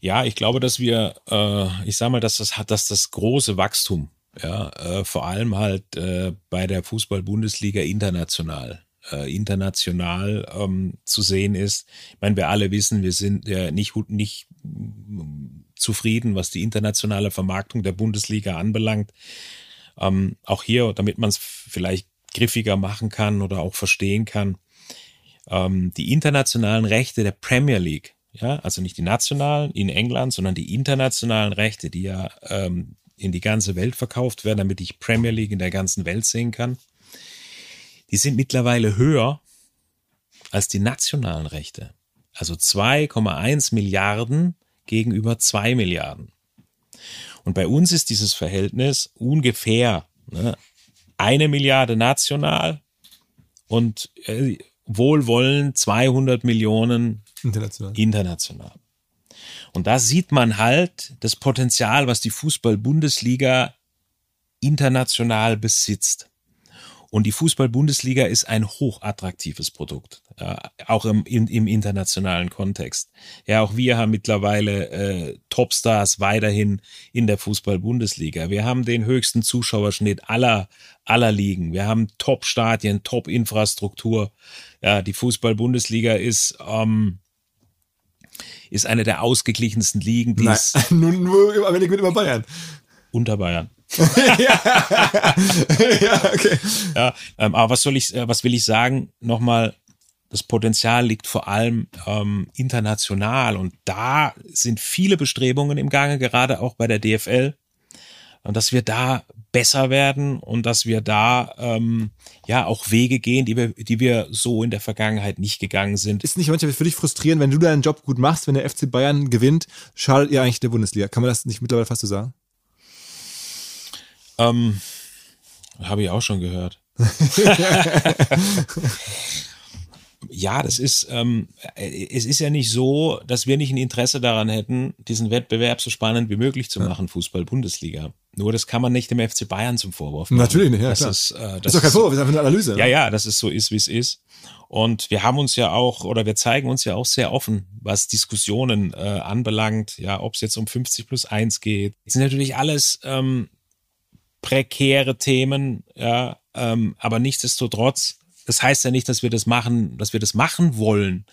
Ja, ich glaube, dass wir, äh, ich sage mal, dass das dass das große Wachstum, ja, äh, vor allem halt äh, bei der Fußball-Bundesliga international äh, international ähm, zu sehen ist. Ich meine, wir alle wissen, wir sind ja nicht, nicht zufrieden, was die internationale Vermarktung der Bundesliga anbelangt. Ähm, auch hier, damit man es vielleicht griffiger machen kann oder auch verstehen kann, ähm, die internationalen Rechte der Premier League ja, also nicht die nationalen in England, sondern die internationalen Rechte, die ja ähm, in die ganze Welt verkauft werden, damit ich Premier League in der ganzen Welt sehen kann, die sind mittlerweile höher als die nationalen Rechte. Also 2,1 Milliarden gegenüber 2 Milliarden. Und bei uns ist dieses Verhältnis ungefähr ne, eine Milliarde national und äh, wohlwollend 200 Millionen international. international. Und da sieht man halt das Potenzial, was die Fußball-Bundesliga international besitzt. Und die Fußball-Bundesliga ist ein hochattraktives Produkt, ja, auch im, im, im, internationalen Kontext. Ja, auch wir haben mittlerweile äh, Topstars weiterhin in der Fußball-Bundesliga. Wir haben den höchsten Zuschauerschnitt aller, aller Ligen. Wir haben Top-Stadien, Top-Infrastruktur. Ja, die Fußball-Bundesliga ist ähm, ist eine der ausgeglichensten Ligen. Die Nein, [laughs] nur, nur am Ende gewinnt immer Bayern. Unter Bayern. [laughs] ja. ja, okay. Ja, ähm, aber was soll ich, äh, was will ich sagen? Nochmal, das Potenzial liegt vor allem ähm, international und da sind viele Bestrebungen im Gange, gerade auch bei der DFL, und dass wir da besser werden und dass wir da ähm, ja auch Wege gehen, die wir, die wir so in der Vergangenheit nicht gegangen sind. Ist nicht manchmal für dich frustrierend, wenn du deinen Job gut machst, wenn der FC Bayern gewinnt, schadet ihr eigentlich der Bundesliga? Kann man das nicht mittlerweile fast so sagen? Ähm, Habe ich auch schon gehört. [laughs] ja, das ist, ähm, es ist ja nicht so, dass wir nicht ein Interesse daran hätten, diesen Wettbewerb so spannend wie möglich zu machen. Fußball-Bundesliga. Nur das kann man nicht dem FC Bayern zum Vorwurf machen. Natürlich nicht, ja, das klar. Ist, äh, das ist doch kein Vorwurf, das ist einfach eine Analyse. Ja, ja, dass es so ist, wie es ist. Und wir haben uns ja auch, oder wir zeigen uns ja auch sehr offen, was Diskussionen äh, anbelangt, ja, ob es jetzt um 50 plus 1 geht. Das sind natürlich alles ähm, prekäre Themen, ja, ähm, aber nichtsdestotrotz, das heißt ja nicht, dass wir das machen, dass wir das machen wollen.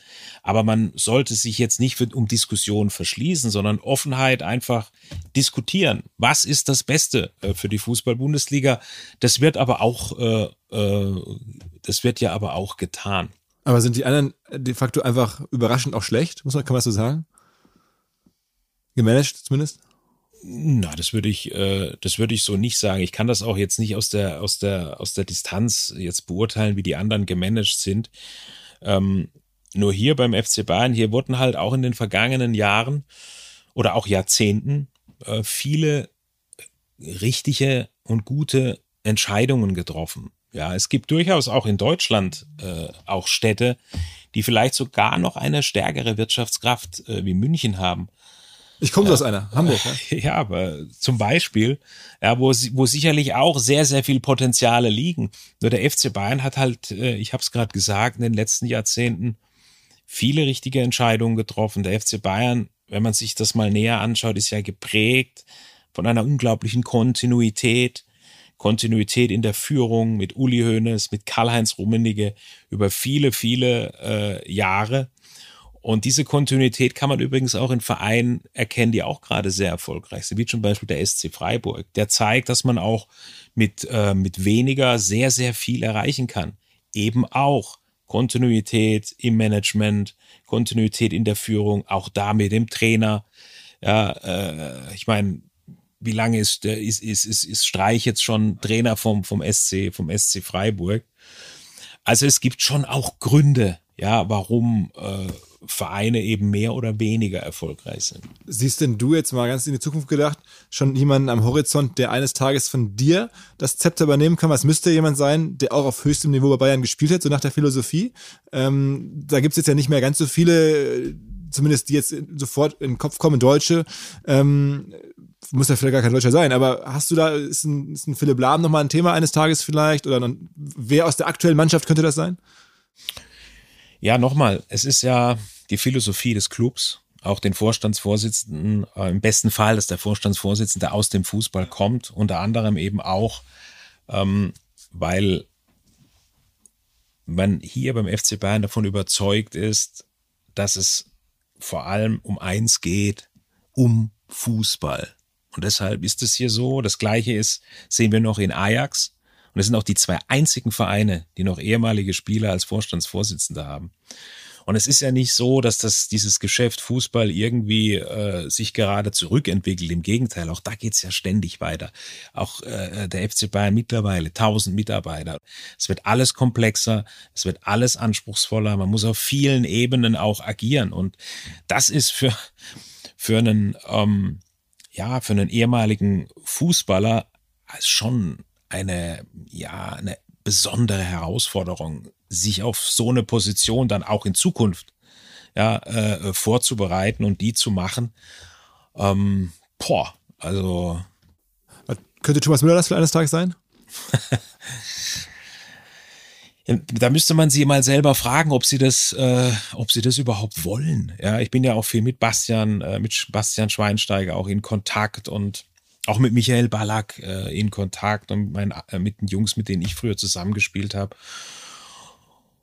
Aber man sollte sich jetzt nicht für, um Diskussionen verschließen, sondern Offenheit einfach diskutieren. Was ist das Beste äh, für die Fußball-Bundesliga? Das wird aber auch, äh, äh, das wird ja aber auch getan. Aber sind die anderen de facto einfach überraschend auch schlecht? Muss man, kann man das so sagen? Gemanagt zumindest? Na, das würde ich, äh, das würde ich so nicht sagen. Ich kann das auch jetzt nicht aus der, aus der, aus der Distanz jetzt beurteilen, wie die anderen gemanagt sind. Ähm, nur hier beim FC Bayern, hier wurden halt auch in den vergangenen Jahren oder auch Jahrzehnten äh, viele richtige und gute Entscheidungen getroffen. Ja, es gibt durchaus auch in Deutschland äh, auch Städte, die vielleicht sogar noch eine stärkere Wirtschaftskraft äh, wie München haben. Ich komme ja. aus einer, Hamburg. Ja, [laughs] ja aber zum Beispiel, ja, wo, wo sicherlich auch sehr, sehr viel Potenziale liegen. Nur der FC Bayern hat halt, äh, ich habe es gerade gesagt, in den letzten Jahrzehnten viele richtige Entscheidungen getroffen. Der FC Bayern, wenn man sich das mal näher anschaut, ist ja geprägt von einer unglaublichen Kontinuität. Kontinuität in der Führung mit Uli Hoeneß, mit Karl-Heinz Rummenigge über viele, viele äh, Jahre. Und diese Kontinuität kann man übrigens auch in Vereinen erkennen, die auch gerade sehr erfolgreich sind, wie zum Beispiel der SC Freiburg. Der zeigt, dass man auch mit, äh, mit weniger sehr, sehr viel erreichen kann. Eben auch Kontinuität im Management, Kontinuität in der Führung, auch da mit dem Trainer. Ja, äh, ich meine, wie lange ist, ist, ist, ist, ist Streich jetzt schon Trainer vom, vom SC, vom SC Freiburg? Also es gibt schon auch Gründe, ja, warum äh, Vereine eben mehr oder weniger erfolgreich sind. Siehst denn du jetzt mal ganz in die Zukunft gedacht, schon jemanden am Horizont, der eines Tages von dir das Zepter übernehmen kann? Was müsste jemand sein, der auch auf höchstem Niveau bei Bayern gespielt hat, so nach der Philosophie? Ähm, da gibt's jetzt ja nicht mehr ganz so viele, zumindest die jetzt sofort in den Kopf kommen, Deutsche. Ähm, muss ja vielleicht gar kein Deutscher sein, aber hast du da, ist ein, ist ein Philipp Lahm nochmal ein Thema eines Tages vielleicht? Oder wer aus der aktuellen Mannschaft könnte das sein? Ja, nochmal, es ist ja die Philosophie des Clubs, auch den Vorstandsvorsitzenden, äh, im besten Fall, dass der Vorstandsvorsitzende aus dem Fußball kommt, unter anderem eben auch, ähm, weil man hier beim FC Bayern davon überzeugt ist, dass es vor allem um eins geht, um Fußball. Und deshalb ist es hier so. Das Gleiche ist, sehen wir noch in Ajax. Und es sind auch die zwei einzigen Vereine, die noch ehemalige Spieler als Vorstandsvorsitzende haben. Und es ist ja nicht so, dass das dieses Geschäft Fußball irgendwie äh, sich gerade zurückentwickelt. Im Gegenteil, auch da geht's ja ständig weiter. Auch äh, der FC Bayern mittlerweile, 1000 Mitarbeiter. Es wird alles komplexer, es wird alles anspruchsvoller. Man muss auf vielen Ebenen auch agieren. Und das ist für, für einen, ähm, ja, für einen ehemaligen Fußballer schon eine, ja, eine besondere Herausforderung, sich auf so eine Position dann auch in Zukunft ja, äh, vorzubereiten und die zu machen. Ähm, boah, also. Könnte Thomas Müller das für eines Tages sein? [laughs] da müsste man sie mal selber fragen, ob sie das, äh, ob sie das überhaupt wollen. Ja, ich bin ja auch viel mit Bastian, äh, mit Bastian Schweinsteiger auch in Kontakt und auch mit Michael Ballack äh, in Kontakt und mit, meinen, äh, mit den Jungs, mit denen ich früher zusammengespielt habe.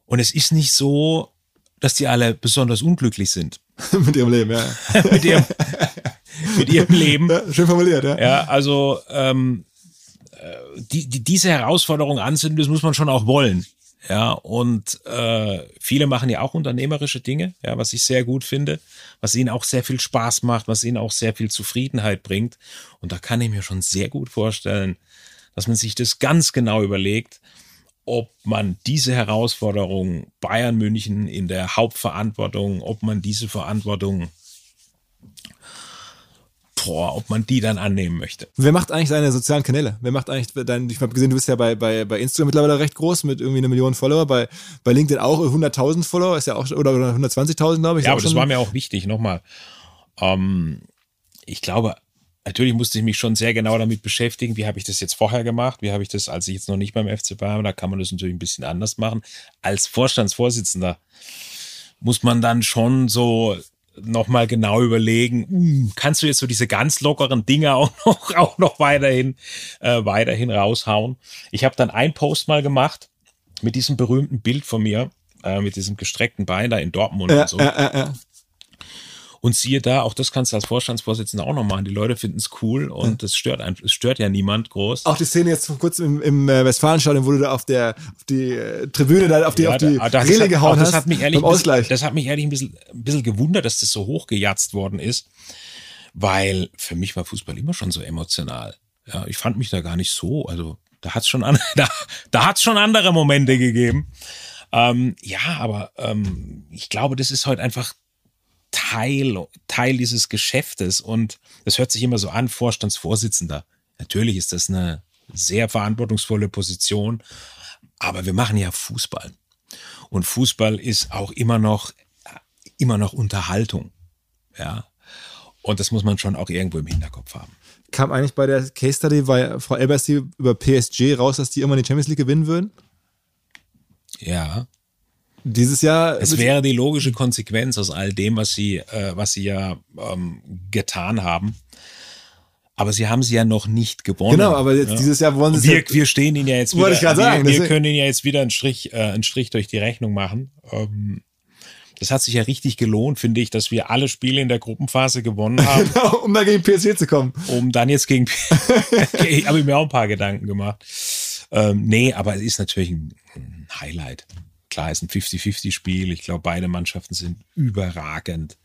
Und es ist nicht so, dass die alle besonders unglücklich sind. [laughs] mit ihrem Leben, ja. [laughs] mit, ihrem, mit ihrem Leben. Ja, schön formuliert, ja. Ja, also ähm, äh, die, die, diese Herausforderung anzünden, das muss man schon auch wollen. Ja, und äh, viele machen ja auch unternehmerische Dinge, ja, was ich sehr gut finde, was ihnen auch sehr viel Spaß macht, was ihnen auch sehr viel Zufriedenheit bringt. Und da kann ich mir schon sehr gut vorstellen, dass man sich das ganz genau überlegt, ob man diese Herausforderung Bayern München in der Hauptverantwortung, ob man diese Verantwortung boah, ob man die dann annehmen möchte. Wer macht eigentlich seine sozialen Kanäle? Wer macht eigentlich dein, ich habe gesehen, du bist ja bei, bei, bei Instagram mittlerweile recht groß mit irgendwie eine Million Follower, bei, bei LinkedIn auch 100.000 Follower, ist ja auch, oder 120.000, glaube ich. Ja, aber das war mir auch wichtig, nochmal. Ähm, ich glaube, natürlich musste ich mich schon sehr genau damit beschäftigen, wie habe ich das jetzt vorher gemacht, wie habe ich das, als ich jetzt noch nicht beim FC Bayern, da kann man das natürlich ein bisschen anders machen. Als Vorstandsvorsitzender muss man dann schon so nochmal genau überlegen, hm, kannst du jetzt so diese ganz lockeren Dinge auch [laughs] noch, auch noch weiterhin, äh, weiterhin raushauen. Ich habe dann ein Post mal gemacht mit diesem berühmten Bild von mir, äh, mit diesem gestreckten Bein da in Dortmund ja, und so. Ja, ja, und siehe da, auch das kannst du als Vorstandsvorsitzender auch noch machen. Die Leute finden es cool und es stört ein, es stört ja niemand groß. Auch die Szene jetzt vor kurzem im, im äh, Westfalenstadion, wo du da auf der auf die äh, Tribüne auf die, ja, auf die da, Rille gehauen das hast. Hat mich ehrlich bisschen, das hat mich ehrlich ein bisschen, ein bisschen gewundert, dass das so hochgejatzt worden ist, weil für mich war Fußball immer schon so emotional. Ja, ich fand mich da gar nicht so, also da hat's schon an, [laughs] da, da hat's schon andere Momente gegeben. Ähm, ja, aber ähm, ich glaube, das ist heute einfach Teil, Teil dieses Geschäftes. Und das hört sich immer so an, Vorstandsvorsitzender. Natürlich ist das eine sehr verantwortungsvolle Position, aber wir machen ja Fußball. Und Fußball ist auch immer noch, immer noch Unterhaltung. Ja. Und das muss man schon auch irgendwo im Hinterkopf haben. Kam eigentlich bei der Case Study bei Frau Elbersi über PSG raus, dass die immer die Champions League gewinnen würden? Ja. Dieses Jahr. Es wäre die logische Konsequenz aus all dem, was sie, äh, was sie ja ähm, getan haben. Aber sie haben sie ja noch nicht gewonnen. Genau, aber jetzt ja. dieses Jahr wollen sie wir, wir stehen ihnen ja jetzt wieder. Wollte ich gerade sagen. Wir, wir können ihnen ja jetzt wieder einen Strich, äh, einen Strich durch die Rechnung machen. Ähm, das hat sich ja richtig gelohnt, finde ich, dass wir alle Spiele in der Gruppenphase gewonnen haben. [laughs] Genau, um dann gegen PSG zu kommen. Um dann jetzt gegen PSG. [laughs] habe ich mir auch ein paar Gedanken gemacht. Ähm, nee, aber es ist natürlich ein Highlight. Klar, ist ein 50-50-Spiel. Ich glaube, beide Mannschaften sind überragend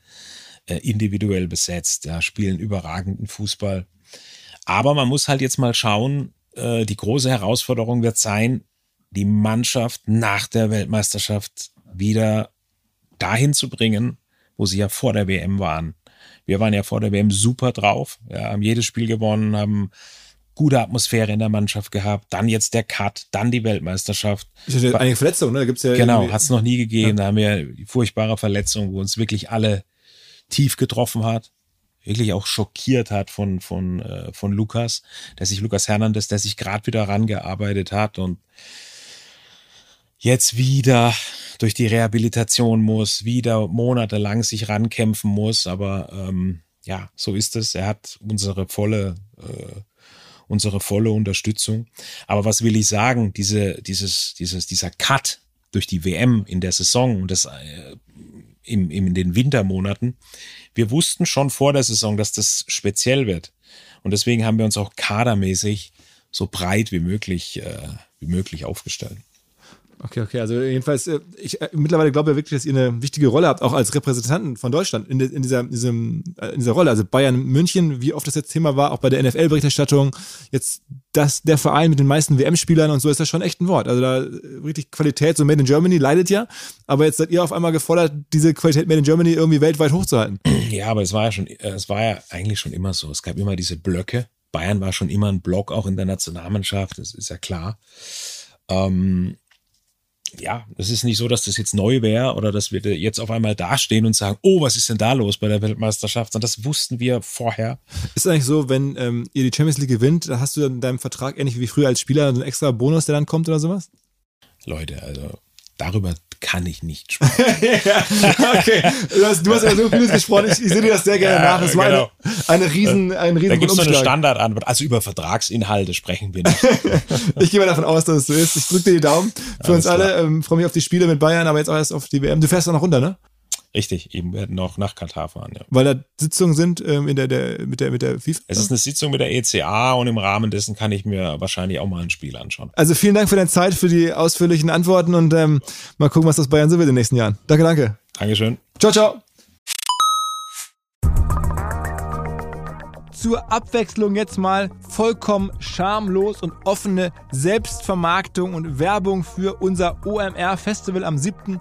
äh, individuell besetzt, ja, spielen überragenden Fußball. Aber man muss halt jetzt mal schauen, äh, die große Herausforderung wird sein, die Mannschaft nach der Weltmeisterschaft wieder dahin zu bringen, wo sie ja vor der WM waren. Wir waren ja vor der WM super drauf, ja, haben jedes Spiel gewonnen, haben gute Atmosphäre in der Mannschaft gehabt, dann jetzt der Cut, dann die Weltmeisterschaft. Ist ja einige Verletzungen, ne? Da gibt's ja genau, hat es noch nie gegeben. Ja. Da haben wir die furchtbare Verletzung, wo uns wirklich alle tief getroffen hat, wirklich auch schockiert hat von von äh, von Lukas, der sich Lukas Hernandez, der sich gerade wieder rangearbeitet hat und jetzt wieder durch die Rehabilitation muss, wieder monatelang sich rankämpfen muss, aber ähm, ja, so ist es. Er hat unsere volle äh, unsere volle Unterstützung. Aber was will ich sagen? Diese, dieses, dieses, dieser Cut durch die WM in der Saison und das äh, im, im, in den Wintermonaten, wir wussten schon vor der Saison, dass das speziell wird. Und deswegen haben wir uns auch kadermäßig so breit wie möglich, äh, wie möglich aufgestellt. Okay, okay. Also jedenfalls, äh, ich äh, mittlerweile glaube ja wirklich, dass ihr eine wichtige Rolle habt, auch als Repräsentanten von Deutschland in, in, dieser, in, diesem, äh, in dieser Rolle. Also Bayern München, wie oft das jetzt Thema war, auch bei der NFL-Berichterstattung, jetzt das, der Verein mit den meisten WM-Spielern und so ist das schon echt ein Wort. Also da wirklich Qualität, so Made in Germany leidet ja, aber jetzt seid ihr auf einmal gefordert, diese Qualität Made in Germany irgendwie weltweit hochzuhalten. [clears throat] Ja, aber es war ja schon, es war ja eigentlich schon immer so. Es gab immer diese Blöcke. Bayern war schon immer ein Block, auch in der Nationalmannschaft, das ist ja klar. Ähm, ja, es ist nicht so, dass das jetzt neu wäre oder dass wir jetzt auf einmal dastehen und sagen, oh, was ist denn da los bei der Weltmeisterschaft? Und das wussten wir vorher. Ist eigentlich so, wenn ähm, ihr die Champions League gewinnt, da hast du in deinem Vertrag ähnlich wie früher als Spieler einen extra Bonus, der dann kommt oder sowas? Leute, also darüber kann ich nicht sprechen. [laughs] ja, okay. Du hast, du hast ja so vieles gesprochen. Ich, ich sehe dir das sehr gerne ja, nach. Es war genau. eine, eine riesen, ein riesen Da gibt es so eine Standardantwort. Also über Vertragsinhalte sprechen wir nicht. [laughs] ich gehe mal davon aus, dass es so ist. Ich drücke dir die Daumen für Alles uns alle. Ähm, Freue mich auf die Spiele mit Bayern, aber jetzt auch erst auf die WM. Du fährst da noch runter, ne? Richtig, eben werden noch nach Katar fahren, ja. Weil da Sitzungen sind ähm, in der, der, mit, der, mit der FIFA? Es ist eine Sitzung mit der ECA und im Rahmen dessen kann ich mir wahrscheinlich auch mal ein Spiel anschauen. Also vielen Dank für deine Zeit, für die ausführlichen Antworten und ähm, mal gucken, was das Bayern so wird in den nächsten Jahren. Danke, danke. Dankeschön. Ciao, ciao. zur Abwechslung jetzt mal vollkommen schamlos und offene Selbstvermarktung und Werbung für unser OMR Festival am 7